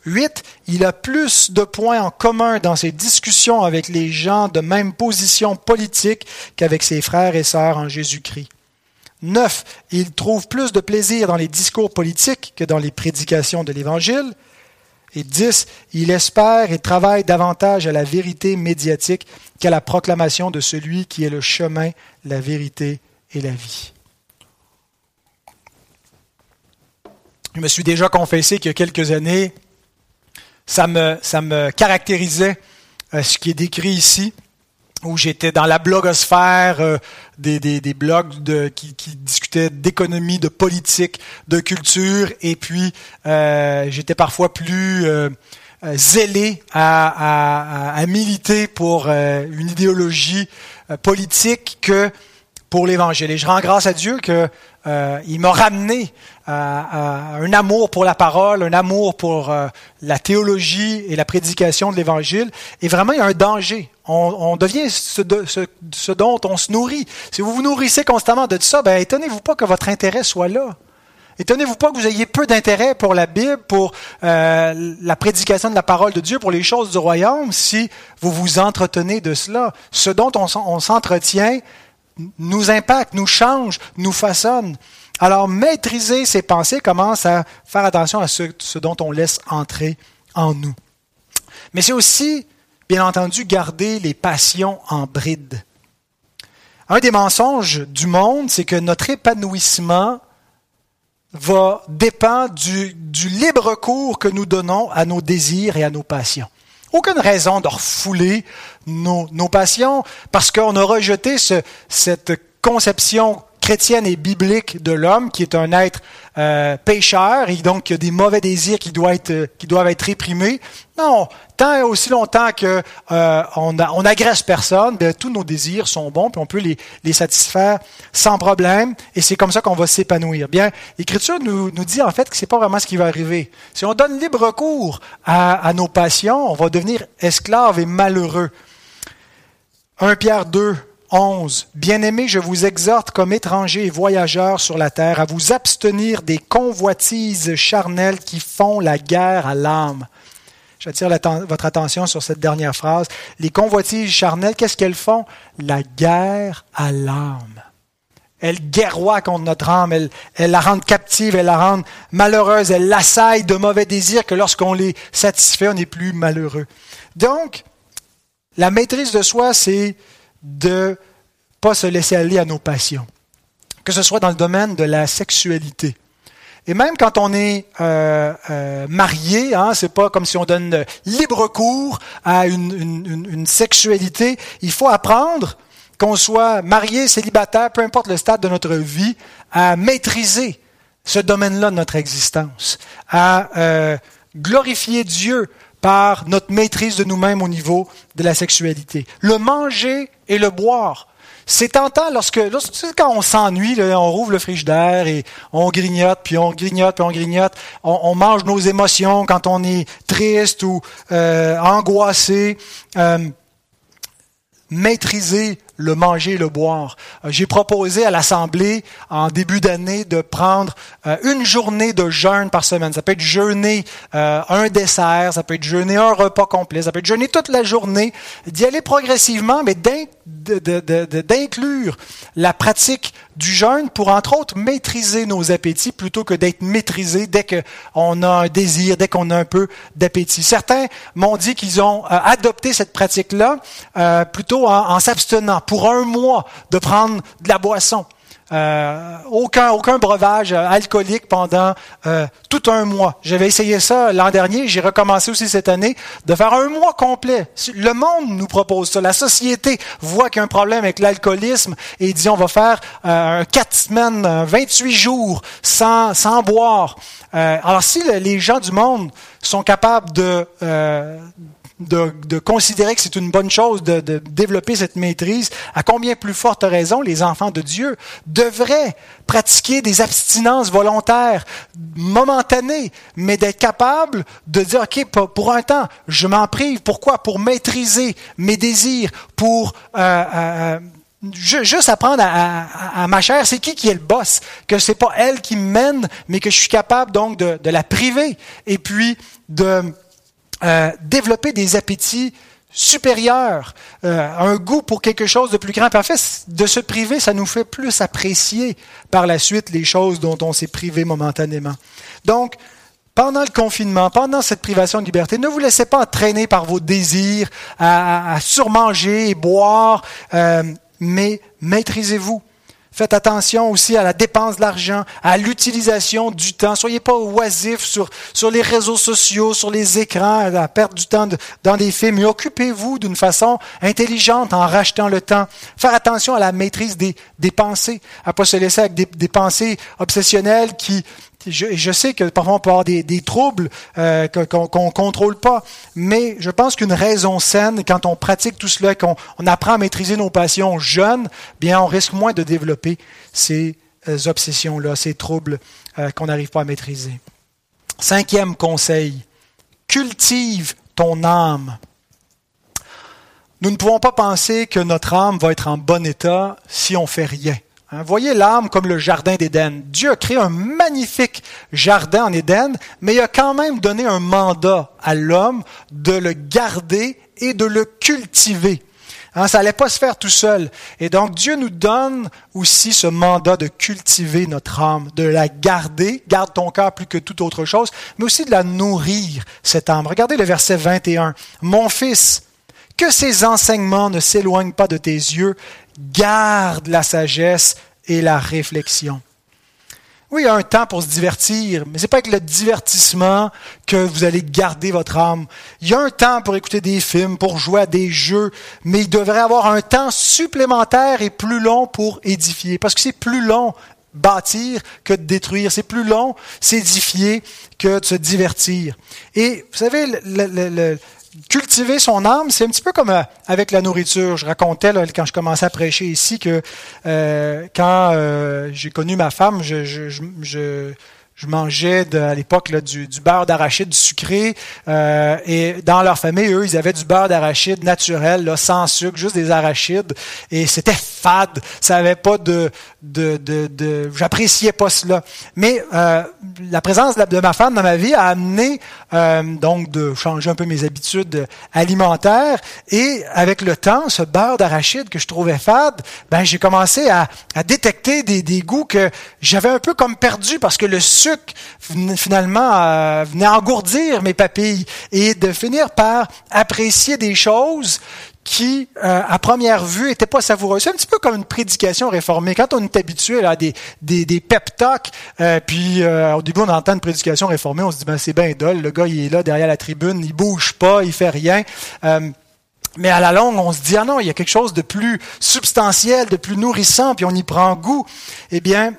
8. Il a plus de points en commun dans ses discussions avec les gens de même position politique qu'avec ses frères et sœurs en Jésus-Christ. 9. Il trouve plus de plaisir dans les discours politiques que dans les prédications de l'Évangile. Et 10. Il espère et travaille davantage à la vérité médiatique qu'à la proclamation de celui qui est le chemin, la vérité et la vie. Je me suis déjà confessé qu'il y a quelques années, ça me, ça me caractérisait euh, ce qui est décrit ici où j'étais dans la blogosphère, euh, des, des, des, blogs de, qui, qui discutaient d'économie, de politique, de culture, et puis euh, j'étais parfois plus euh, euh, zélé à, à, à, militer pour une idéologie politique que pour l'Évangile. Et je rends grâce à Dieu que euh, m'a ramené à, un amour pour la parole, un amour pour euh, la théologie et la prédication de l'Évangile. Et vraiment, il y a un danger. On, devient ce, ce, dont on se nourrit. Si vous vous nourrissez constamment de ça, ben, étonnez-vous pas que votre intérêt soit là. Étonnez-vous pas que vous ayez peu d'intérêt pour la Bible, pour euh, la prédication de la parole de Dieu, pour les choses du royaume, si vous vous entretenez de cela. Ce dont on s'entretient, nous impacte, nous change, nous façonne. Alors, maîtriser ses pensées commence à faire attention à ce, dont on laisse entrer en nous. Mais c'est aussi, bien entendu, garder les passions en bride. Un des mensonges du monde, c'est que notre épanouissement va dépendre du, du libre cours que nous donnons à nos désirs et à nos passions. Aucune raison de refouler nos, nos passions parce qu'on a rejeté ce, cette conception chrétienne et biblique de l'homme, qui est un être euh, pécheur et donc qui a des mauvais désirs qui doivent être, qui doivent être réprimés. Non, tant aussi longtemps que euh, on, on agresse personne, bien, tous nos désirs sont bons, puis on peut les, les satisfaire sans problème, et c'est comme ça qu'on va s'épanouir. Bien, l'Écriture nous, nous dit en fait que c'est pas vraiment ce qui va arriver. Si on donne libre cours à, à nos passions, on va devenir esclave et malheureux. 1 Pierre 2, 11. Bien-aimés, je vous exhorte comme étrangers et voyageurs sur la terre à vous abstenir des convoitises charnelles qui font la guerre à l'âme. J'attire votre attention sur cette dernière phrase. Les convoitises charnelles, qu'est-ce qu'elles font? La guerre à l'âme. Elle guerroie contre notre âme, elle, elle la rend captive, elle la rend malheureuse, elle l'assaille de mauvais désirs que lorsqu'on les satisfait, on n'est plus malheureux. Donc, la maîtrise de soi, c'est de pas se laisser aller à nos passions, que ce soit dans le domaine de la sexualité. Et même quand on est euh, euh, marié, hein, c'est pas comme si on donne libre cours à une, sexualité. Il faut apprendre qu'on soit marié, célibataire, peu importe le stade de notre vie, à maîtriser ce domaine-là de notre existence, à euh, glorifier Dieu par notre maîtrise de nous-mêmes au niveau de la sexualité. Le manger et le boire. C'est tentant lorsque, lorsque quand on s'ennuie, on rouvre le frigidaire et on grignote, puis on grignote, puis on grignote. On, mange nos émotions quand on est triste ou euh, angoissé. Euh, maîtriser le manger et le boire. Euh, j'ai proposé à l'Assemblée en début d'année de prendre euh, une journée de jeûne par semaine. Ça peut être jeûner euh, un dessert, ça peut être jeûner un repas complet, ça peut être jeûner toute la journée, d'y aller progressivement, mais d'inclure la pratique du jeûne pour, entre autres, maîtriser nos appétits plutôt que d'être maîtrisé dès qu'on a un désir, dès qu'on a un peu d'appétit. Certains m'ont dit qu'ils ont adopté cette pratique-là plutôt en, en s'abstenant pour un mois de prendre de la boisson. Euh, aucun, aucun breuvage euh, alcoolique pendant euh, tout un mois. J'avais essayé ça l'an dernier, j'ai recommencé aussi cette année, de faire un mois complet. Le monde nous propose ça. La société voit qu'il y a un problème avec l'alcoolisme et dit on va faire euh, 4 semaines, 28 jours sans, sans boire. alors si les gens du monde sont capables de de, considérer que c'est une bonne chose de, de, développer cette maîtrise, à combien plus forte raison les enfants de Dieu devraient pratiquer des abstinences volontaires, momentanées, mais d'être capables de dire, OK, pour un temps, je m'en prive. Pourquoi? Pour maîtriser mes désirs, pour... Euh, euh, juste apprendre à, à, ma chère, c'est qui qui est le boss, que c'est pas elle qui mène, mais que je suis capable donc de, de la priver et puis de euh, développer des appétits supérieurs, euh, un goût pour quelque chose de plus grand. Puis en fait, de se priver, ça nous fait plus apprécier par la suite les choses dont on s'est privé momentanément. Donc, pendant le confinement, pendant cette privation de liberté, ne vous laissez pas entraîner par vos désirs à, à surmanger et boire, euh, mais maîtrisez-vous. Faites attention aussi à la dépense de l'argent, à l'utilisation du temps. Soyez pas oisifs sur, les réseaux sociaux, sur les écrans, à perdre du temps dans des films. Mais occupez-vous d'une façon intelligente en rachetant le temps. Faire attention à la maîtrise des, pensées, à pas se laisser avec des pensées obsessionnelles qui, je, sais que parfois on peut avoir des, troubles euh, qu'on ne contrôle pas, mais je pense qu'une raison saine, quand on pratique tout cela, qu'on on apprend à maîtriser nos passions jeunes, bien on risque moins de développer ces euh, obsessions-là, ces troubles euh, qu'on n'arrive pas à maîtriser. Cinquième conseil, cultive ton âme. Nous ne pouvons pas penser que notre âme va être en bon état si on fait rien. Hein, voyez l'âme comme le jardin d'Éden. Dieu a créé un magnifique jardin en Éden, mais il a quand même donné un mandat à l'homme de le garder et de le cultiver. Hein, ça n'allait pas se faire tout seul. Et donc Dieu nous donne aussi ce mandat de cultiver notre âme, de la garder, garde ton cœur plus que toute autre chose, mais aussi de la nourrir, cette âme. Regardez le verset 21. Mon fils, que ces enseignements ne s'éloignent pas de tes yeux, garde la sagesse et la réflexion. Oui, il y a un temps pour se divertir, mais ce n'est pas avec le divertissement que vous allez garder votre âme. Il y a un temps pour écouter des films, pour jouer à des jeux, mais il devrait avoir un temps supplémentaire et plus long pour édifier. Parce que c'est plus long bâtir que de détruire. C'est plus long s'édifier que de se divertir. Et vous savez, le, le, cultiver son âme, c'est un petit peu comme euh, avec la nourriture. Je racontais quand je commençais à prêcher ici que euh, quand euh, j'ai connu ma femme, je, je mangeais de, à l'époque du, du, beurre d'arachide sucré. Euh, et dans leur famille, eux, ils avaient du beurre d'arachide naturel, là, sans sucre, juste des arachides. Et c'était fade. Ça avait pas de... de, de, de J'appréciais pas cela. Mais euh, la présence de, ma femme dans ma vie a amené euh, donc de changer un peu mes habitudes alimentaires. Et avec le temps, ce beurre d'arachide que je trouvais fade, ben j'ai commencé à, à détecter des, des goûts que j'avais un peu comme perdu parce que le sucre finalement euh, venait engourdir mes papilles et de finir par apprécier des choses qui, euh, à première vue, n'étaient pas savoureuses. C'est un petit peu comme une prédication réformée. Quand on est habitué à des, des, pep talks, euh, puis au début on entend une prédication réformée, on se dit ben c'est bien dole, le gars il est là derrière la tribune, il bouge pas, il fait rien. mais à la longue, on se dit, ah non, il y a quelque chose de plus substantiel, de plus nourrissant, puis on y prend goût. Eh bien,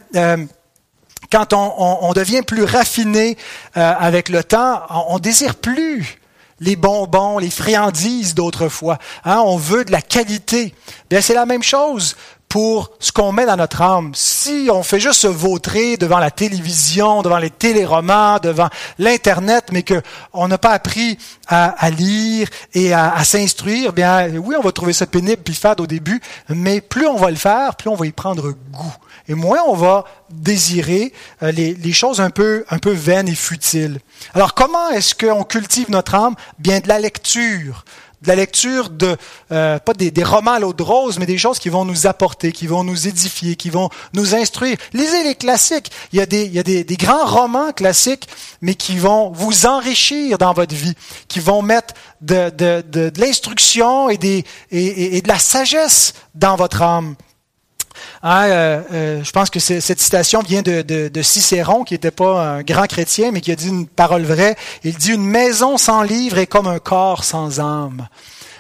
quand on, devient plus raffiné euh, avec le temps, on, désire plus les bonbons, les friandises d'autrefois. Hein, on veut de la qualité. Bien, c'est la même chose pour ce qu'on met dans notre âme. Si on fait juste se vautrer devant la télévision, devant les téléromans, devant l'Internet, mais qu'on n'a pas appris à, lire et à, s'instruire, bien oui, on va trouver ça pénible puis fade au début, mais plus on va le faire, plus on va y prendre goût. Et moins on va désirer euh, les, les choses un peu, un peu vaines et futiles. Alors comment est-ce qu'on cultive notre âme? Bien de la lecture, de la lecture de, euh, pas des, des, romans à l'eau de rose, mais des choses qui vont nous apporter, qui vont nous édifier, qui vont nous instruire. Lisez les classiques. Il y a des, il y a des, des grands romans classiques, mais qui vont vous enrichir dans votre vie, qui vont mettre de, de, de, de l'instruction et, des, et, et de la sagesse dans votre âme. Hein, euh, euh, je pense que cette citation vient de Cicéron, qui n'était pas un grand chrétien, mais qui a dit une parole vraie. Il dit, une maison sans livre est comme un corps sans âme.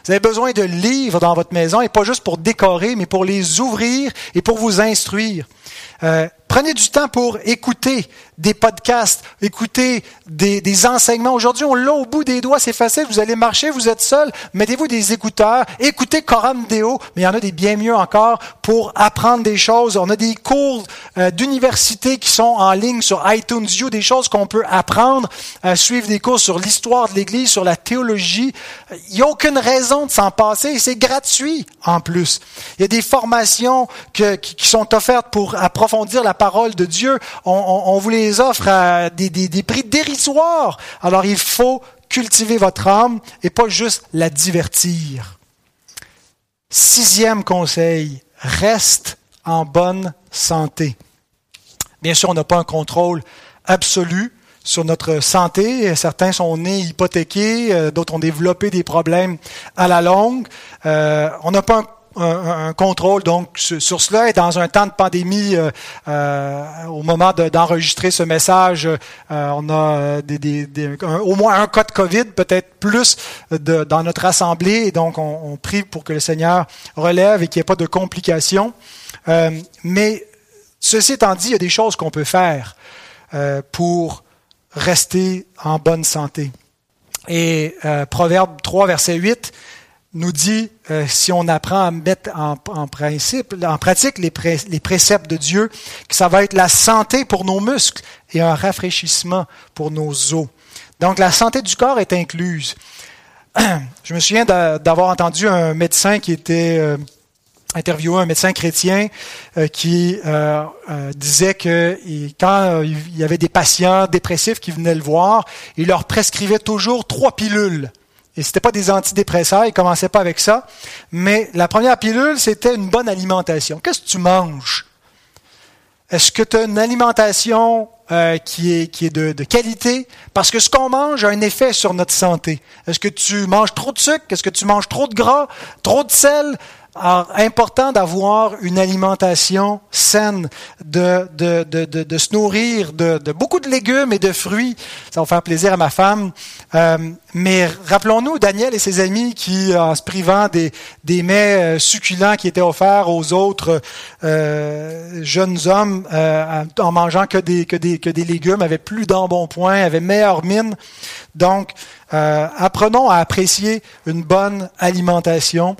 Vous avez besoin de livres dans votre maison, et pas juste pour décorer, mais pour les ouvrir et pour vous instruire. Euh, prenez du temps pour écouter des podcasts, écouter des, enseignements. Aujourd'hui, on l'a au bout des doigts, c'est facile. Vous allez marcher, vous êtes seul, mettez-vous des écouteurs, écoutez Coram Deo, mais il y en a des bien mieux encore pour apprendre des choses. On a des cours euh, d'université qui sont en ligne sur iTunes U, des choses qu'on peut apprendre, euh, suivre des cours sur l'histoire de l'Église, sur la théologie. Il n'y a aucune raison de s'en passer et c'est gratuit en plus. Il y a des formations qui, qui sont offertes pour approfondir la parole de Dieu. On, vous les offre à des prix dérisoires. Alors il faut cultiver votre âme et pas juste la divertir. Sixième conseil, reste en bonne santé. Bien sûr, on n'a pas un contrôle absolu sur notre santé. Certains sont nés hypothéqués, euh, d'autres ont développé des problèmes à la longue. Euh, on n'a pas un un, contrôle donc sur, cela. Et dans un temps de pandémie, euh, euh, au moment d'enregistrer ce message, euh, on a au moins un cas de COVID, peut-être plus dans notre assemblée. Et donc, on, on, prie pour que le Seigneur relève et qu'il n'y ait pas de complications. mais ceci étant dit, il y a des choses qu'on peut faire pour rester en bonne santé. Et Proverbe 3, verset 8 nous dit, euh, si on apprend à mettre en, principe, en pratique les, préceptes de Dieu, que ça va être la santé pour nos muscles et un rafraîchissement pour nos os. Donc la santé du corps est incluse. Je me souviens d'avoir entendu un médecin qui était euh, interviewé, un médecin chrétien, euh, qui disait que quand il y avait des patients dépressifs qui venaient le voir, il leur prescrivait toujours trois pilules et c'était pas des antidépresseurs, ils commençaient pas avec ça. Mais la première pilule, c'était une bonne alimentation. Qu'est-ce que tu manges? Est-ce que tu as une alimentation euh, qui est, de, de qualité? Parce que ce qu'on mange a un effet sur notre santé. Est-ce que tu manges trop de sucre? Est-ce que tu manges trop de gras? Trop de sel? Alors, important d'avoir une alimentation saine, de, de, de, de, se nourrir de, beaucoup de légumes et de fruits. Ça va faire plaisir à ma femme. Euh, mais rappelons-nous Daniel et ses amis qui, en se privant des, des mets euh, succulents qui étaient offerts aux autres euh, jeunes hommes, en mangeant que des, que, des, que des légumes, avaient plus d'embonpoint, avaient meilleure mine. Donc, apprenons à apprécier une bonne alimentation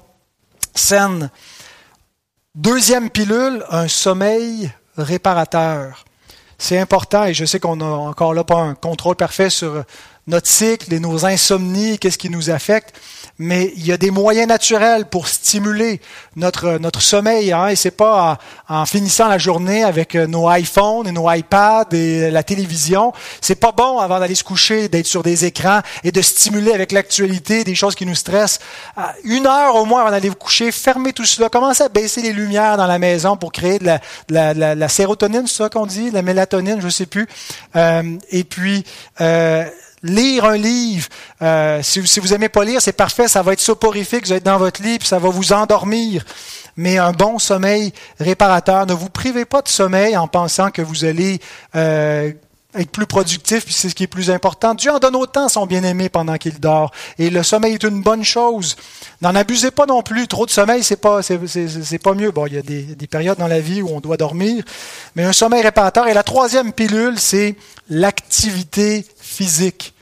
Deuxième pilule, un sommeil réparateur. c'est important et je sais qu'on n'a encore là pas un contrôle parfait sur notre cycle et nos insomnies, qu'est-ce qui nous affecte, mais il y a des moyens naturels pour stimuler notre, notre sommeil, hein, et c'est pas en, finissant la journée avec euh, nos iPhones et nos iPads et la télévision. C'est pas bon avant d'aller se coucher d'être sur des écrans et de stimuler avec l'actualité des choses qui nous stressent. Une heure au moins avant d'aller vous coucher, fermez tout cela, commencez à baisser les lumières dans la maison pour créer de la, la, la, sérotonine, c'est ça qu'on dit, la mélatonine, je sais plus. Euh, et puis euh, lire un livre. Euh, si, vous aimez pas lire, c'est parfait, ça va être soporifique, vous êtes dans votre lit, puis ça va vous endormir. Mais un bon sommeil réparateur, ne vous privez pas de sommeil en pensant que vous allez euh, être plus productif, puis c'est ce qui est plus important. Dieu en donne autant à son bien-aimé pendant qu'il dort. Et le sommeil est une bonne chose. N'en abusez pas non plus. Trop de sommeil, c'est pas, c'est, pas mieux. Bon, il y a des, des, périodes dans la vie où on doit dormir, mais un sommeil réparateur. Et la troisième pilule, c'est l'activité physique.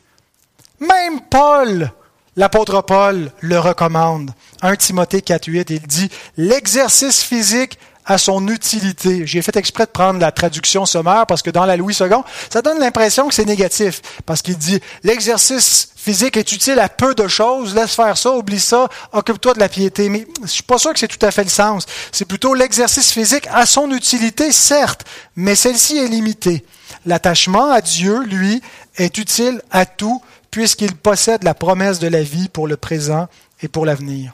Même Paul, l'apôtre Paul, le recommande. 1 Timothée 4.8, il dit, l'exercice physique a son utilité. J'ai fait exprès de prendre la traduction sommaire parce que dans la Louis II, ça donne l'impression que c'est négatif. Parce qu'il dit, l'exercice physique est utile à peu de choses, laisse faire ça, oublie ça, occupe-toi de la piété. Mais je suis pas sûr que c'est tout à fait le sens. C'est plutôt l'exercice physique a son utilité, certes, mais celle-ci est limitée. L'attachement à Dieu, lui, est utile à tout, puisqu'il possède la promesse de la vie pour le présent et pour l'avenir.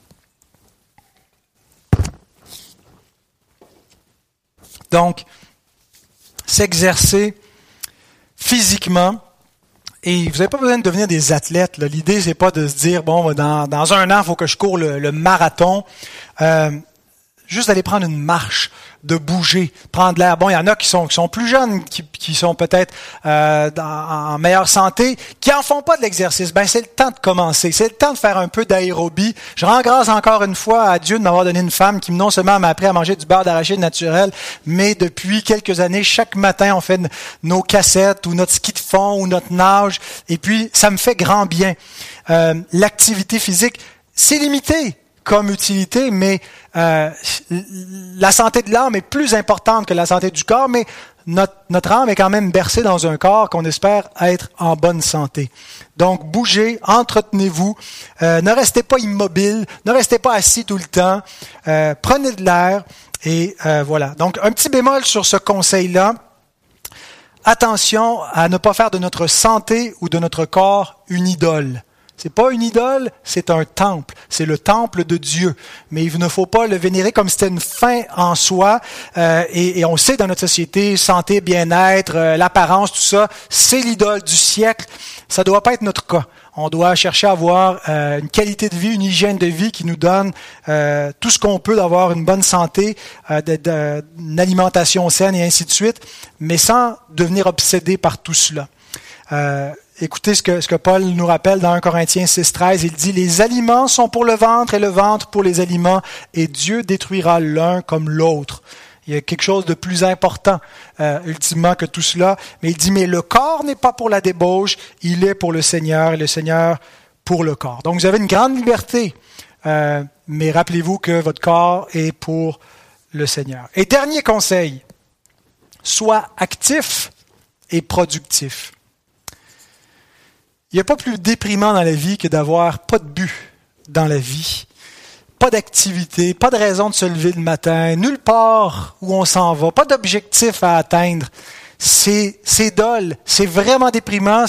Donc, s'exercer physiquement, et vous n'avez pas besoin de devenir des athlètes. L'idée, c'est pas de se dire, bon, dans, un an, il faut que je cours le, marathon. Euh, juste d'aller prendre une marche, de bouger, prendre l'air. Bon, il y en a qui sont, qui sont plus jeunes, qui, qui sont peut-être euh, en meilleure santé, qui en font pas de l'exercice. Ben, c'est le temps de commencer. C'est le temps de faire un peu d'aérobie. Je rends grâce encore une fois à Dieu de m'avoir donné une femme qui non seulement m'a appris à manger du beurre d'arachide naturel, mais depuis quelques années, chaque matin, on fait nos cassettes ou notre ski de fond ou notre nage. Et puis, ça me fait grand bien. Euh, L'activité physique, c'est limité comme utilité, mais euh, la santé de l'âme est plus importante que la santé du corps, mais notre, âme est quand même bercée dans un corps qu'on espère être en bonne santé. Donc, bougez, entretenez-vous, euh, ne restez pas immobile, ne restez pas assis tout le temps, euh, prenez de l'air, et voilà. Donc, un petit bémol sur ce conseil-là. Attention à ne pas faire de notre santé ou de notre corps une idole. C'est pas une idole, c'est un temple. C'est le temple de Dieu. Mais il ne faut pas le vénérer comme si c'était une fin en soi. Euh, et, on sait dans notre société, santé, bien-être, euh, l'apparence, tout ça, c'est l'idole du siècle. Ça ne doit pas être notre cas. On doit chercher à avoir euh, une qualité de vie, une hygiène de vie qui nous donne tout ce qu'on peut d'avoir une bonne santé, une alimentation saine et ainsi de suite, mais sans devenir obsédé par tout cela. Écoutez ce que, Paul nous rappelle dans 1 Corinthiens 6.13. Il dit, les aliments sont pour le ventre et le ventre pour les aliments, et Dieu détruira l'un comme l'autre. Il y a quelque chose de plus important, euh, ultimement, que tout cela. Mais il dit, mais le corps n'est pas pour la débauche, il est pour le Seigneur, et le Seigneur pour le corps. Donc vous avez une grande liberté, euh, mais rappelez-vous que votre corps est pour le Seigneur. Et dernier conseil, sois actif et productif. Il n'y a pas plus déprimant dans la vie que d'avoir pas de but dans la vie, pas d'activité, pas de raison de se lever le matin, nulle part où on s'en va, pas d'objectif à atteindre. C'est, c'est dole, c'est vraiment déprimant.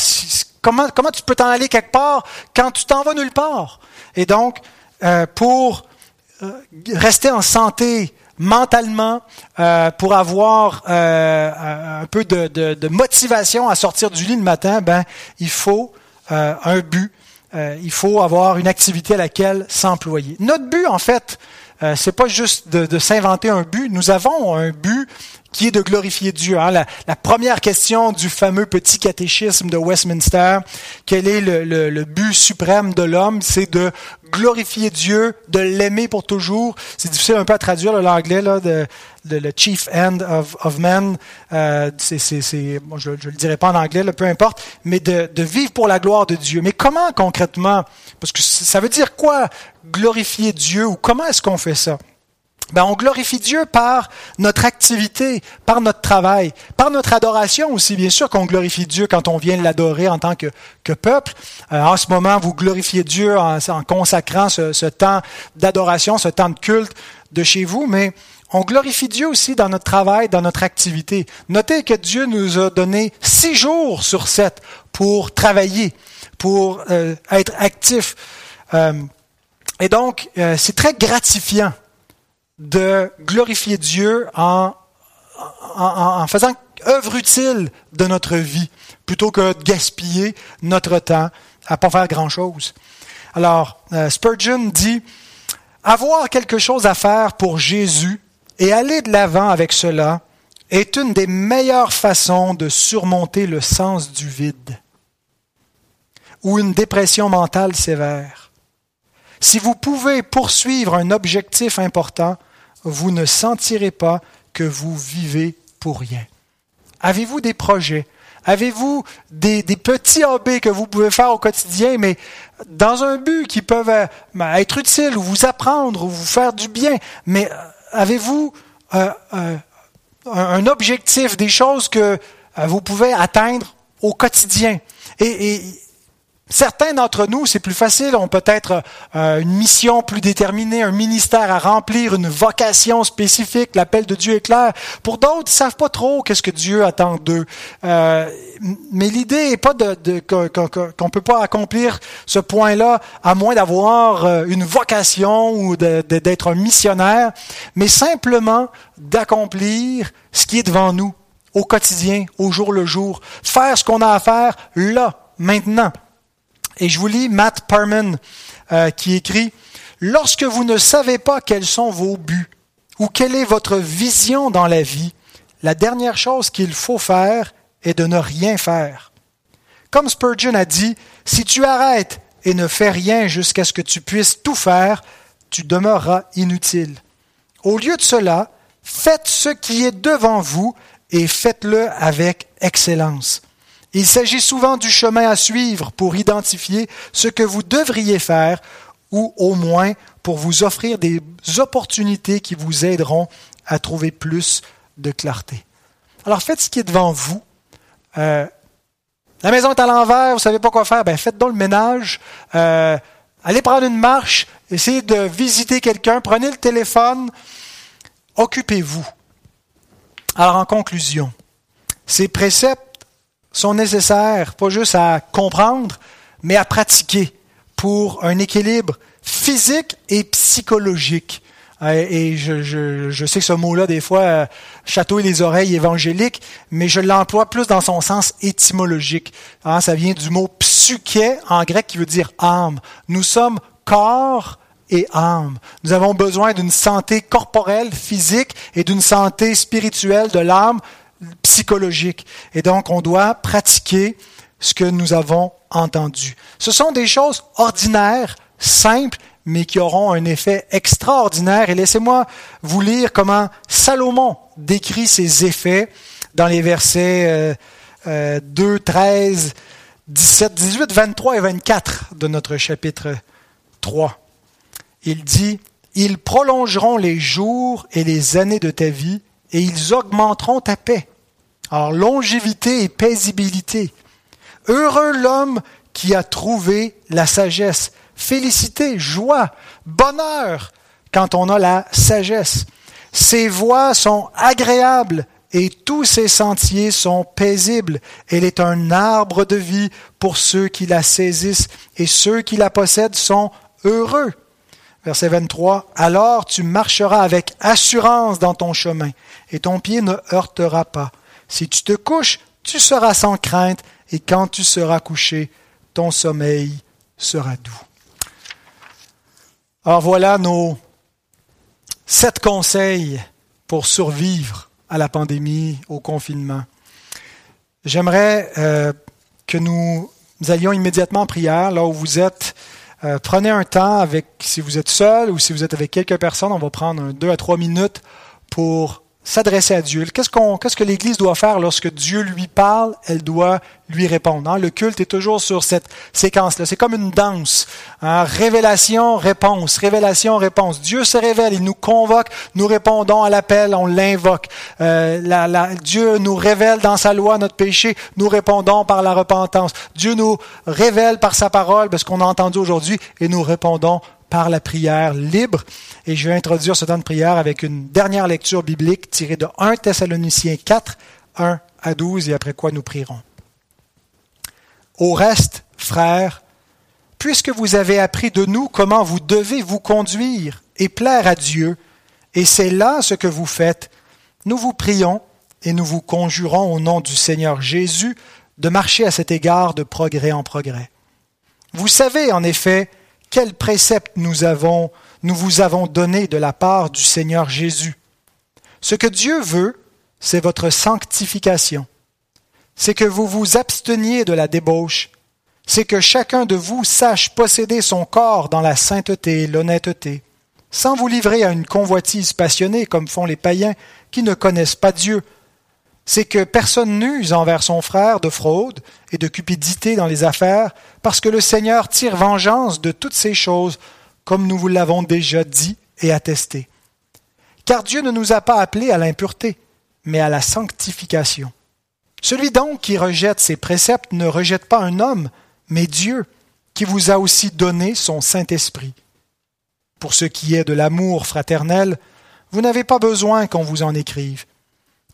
Comment, comment tu peux t'en aller quelque part quand tu t'en vas nulle part? Et donc, euh, pour euh, rester en santé, mentalement, euh, pour avoir un peu de, motivation à sortir du lit le matin, ben il faut euh, un but. Euh, il faut avoir une activité à laquelle s'employer. Notre but, en fait, euh, c'est pas juste de, de s'inventer un but. Nous avons un but qui est de glorifier Dieu. Hein? La, la, première question du fameux petit catéchisme de Westminster, quel est le, le, le but suprême de l'homme, c'est de glorifier Dieu, de l'aimer pour toujours. C'est difficile un peu à traduire l'anglais là, de, le chief end of, of man. Euh, c'est, c'est, c'est, bon, je ne le dirai pas en anglais, là, peu importe, mais de, de vivre pour la gloire de Dieu. Mais comment concrètement? Parce que ça veut dire quoi glorifier Dieu ou comment est-ce qu'on fait ça? Ben on glorifie Dieu par notre activité, par notre travail, par notre adoration aussi. Bien sûr qu'on glorifie Dieu quand on vient l'adorer en tant que, que peuple. Euh, en ce moment, vous glorifiez Dieu en, consacrant ce, temps d'adoration, ce temps de culte de chez vous, mais on glorifie Dieu aussi dans notre travail, dans notre activité. Notez que Dieu nous a donné six jours sur sept pour travailler, pour euh, être actif. Euh, et donc, c'est très gratifiant de glorifier Dieu en, en, faisant œuvre utile de notre vie, plutôt que de gaspiller notre temps à pas faire grand-chose. Alors, euh, Spurgeon dit, avoir quelque chose à faire pour Jésus et aller de l'avant avec cela est une des meilleures façons de surmonter le sens du vide ou une dépression mentale sévère. Si vous pouvez poursuivre un objectif important, vous ne sentirez pas que vous vivez pour rien. Avez-vous des projets? Avez-vous des, petits hobbies que vous pouvez faire au quotidien, mais dans un but qui peuvent euh, ben, être utiles ou vous apprendre ou vous faire du bien? Mais euh, avez-vous euh, un objectif, des choses que vous pouvez atteindre au quotidien? et Certains d'entre nous, c'est plus facile, ont peut-être euh, une mission plus déterminée, un ministère à remplir, une vocation spécifique, l'appel de Dieu est clair. Pour d'autres, ils savent pas trop qu'est-ce que Dieu attend d'eux. Euh, mais l'idée n'est pas qu'on ne peut pas accomplir ce point-là à moins d'avoir euh, une vocation ou d'être un missionnaire, mais simplement d'accomplir ce qui est devant nous au quotidien, au jour le jour, faire ce qu'on a à faire là, maintenant. Et je vous lis Matt Parman euh, qui écrit Lorsque vous ne savez pas quels sont vos buts ou quelle est votre vision dans la vie, la dernière chose qu'il faut faire est de ne rien faire. Comme Spurgeon a dit, si tu arrêtes et ne fais rien jusqu'à ce que tu puisses tout faire, tu demeureras inutile. Au lieu de cela, faites ce qui est devant vous et faites-le avec excellence. Il s'agit souvent du chemin à suivre pour identifier ce que vous devriez faire ou au moins pour vous offrir des opportunités qui vous aideront à trouver plus de clarté. Alors faites ce qui est devant vous. Euh, la maison est à l'envers, vous ne savez pas quoi faire, ben faites donc le ménage. Euh, allez prendre une marche, essayez de visiter quelqu'un, prenez le téléphone, occupez-vous. Alors en conclusion, ces préceptes sont nécessaires, pas juste à comprendre, mais à pratiquer pour un équilibre physique et psychologique. Euh, et je, sais que ce mot-là, des fois, euh, chatouille les oreilles évangéliques, mais je l'emploie plus dans son sens étymologique. Hein, ça vient du mot psyché en grec qui veut dire âme. Nous sommes corps et âme. Nous avons besoin d'une santé corporelle, physique, et d'une santé spirituelle de l'âme, Et donc, on doit pratiquer ce que nous avons entendu. Ce sont des choses ordinaires, simples, mais qui auront un effet extraordinaire. Et laissez-moi vous lire comment Salomon décrit ces effets dans les versets 2, 13, 17, 18, 23 et 24 de notre chapitre 3. Il dit, Ils prolongeront les jours et les années de ta vie, et ils augmenteront ta paix. Alors, longévité et paisibilité. Heureux l'homme qui a trouvé la sagesse. Félicité, joie, bonheur quand on a la sagesse. Ses voies sont agréables et tous ses sentiers sont paisibles. Elle est un arbre de vie pour ceux qui la saisissent et ceux qui la possèdent sont heureux. Verset 23. Alors tu marcheras avec assurance dans ton chemin et ton pied ne heurtera pas. Si tu te couches, tu seras sans crainte, et quand tu seras couché, ton sommeil sera doux. Alors voilà nos sept conseils pour survivre à la pandémie, au confinement. J'aimerais euh, que nous allions immédiatement en prière, là où vous êtes. Euh, prenez un temps avec, si vous êtes seul ou si vous êtes avec quelques personnes, on va prendre deux à trois minutes pour s'adresser à Dieu. Qu'est-ce, qu'on, qu'est-ce que l'Église doit faire lorsque Dieu lui parle? Elle doit lui répondre. Hein? Le culte est toujours sur cette séquence-là. C'est comme une danse. Hein? Révélation, réponse, révélation, réponse. Dieu se révèle, il nous convoque, nous répondons à l'appel, on l'invoque. Euh, Dieu nous révèle dans sa loi notre péché, nous répondons par la repentance. Dieu nous révèle par sa parole, parce qu'on a entendu aujourd'hui, et nous répondons par la prière libre. Et je vais introduire ce temps de prière avec une dernière lecture biblique tirée de 1 Thessaloniciens 4, 1 à 12, et après quoi nous prierons. Au reste, frères, puisque vous avez appris de nous comment vous devez vous conduire et plaire à Dieu, et c'est là ce que vous faites, nous vous prions et nous vous conjurons au nom du Seigneur Jésus de marcher à cet égard de progrès en progrès. Vous savez en effet quels préceptes nous avons, nous vous avons donnés de la part du Seigneur Jésus? Ce que Dieu veut, c'est votre sanctification. C'est que vous vous absteniez de la débauche. C'est que chacun de vous sache posséder son corps dans la sainteté et l'honnêteté, sans vous livrer à une convoitise passionnée comme font les païens qui ne connaissent pas Dieu, c'est que personne n'use envers son frère de fraude et de cupidité dans les affaires, parce que le Seigneur tire vengeance de toutes ces choses, comme nous vous l'avons déjà dit et attesté. Car Dieu ne nous a pas appelés à l'impureté, mais à la sanctification. Celui donc qui rejette ses préceptes ne rejette pas un homme, mais Dieu, qui vous a aussi donné son Saint-Esprit. Pour ce qui est de l'amour fraternel, vous n'avez pas besoin qu'on vous en écrive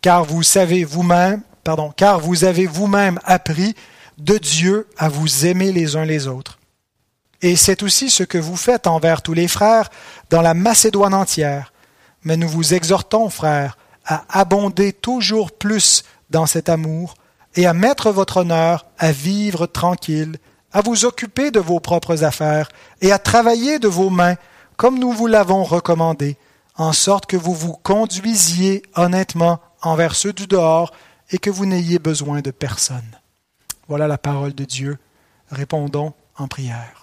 car vous savez vous-même, pardon, car vous avez vous-même appris de Dieu à vous aimer les uns les autres. Et c'est aussi ce que vous faites envers tous les frères dans la Macédoine entière. Mais nous vous exhortons, frères, à abonder toujours plus dans cet amour et à mettre votre honneur à vivre tranquille, à vous occuper de vos propres affaires et à travailler de vos mains comme nous vous l'avons recommandé, en sorte que vous vous conduisiez honnêtement envers ceux du dehors et que vous n'ayez besoin de personne. Voilà la parole de Dieu. Répondons en prière.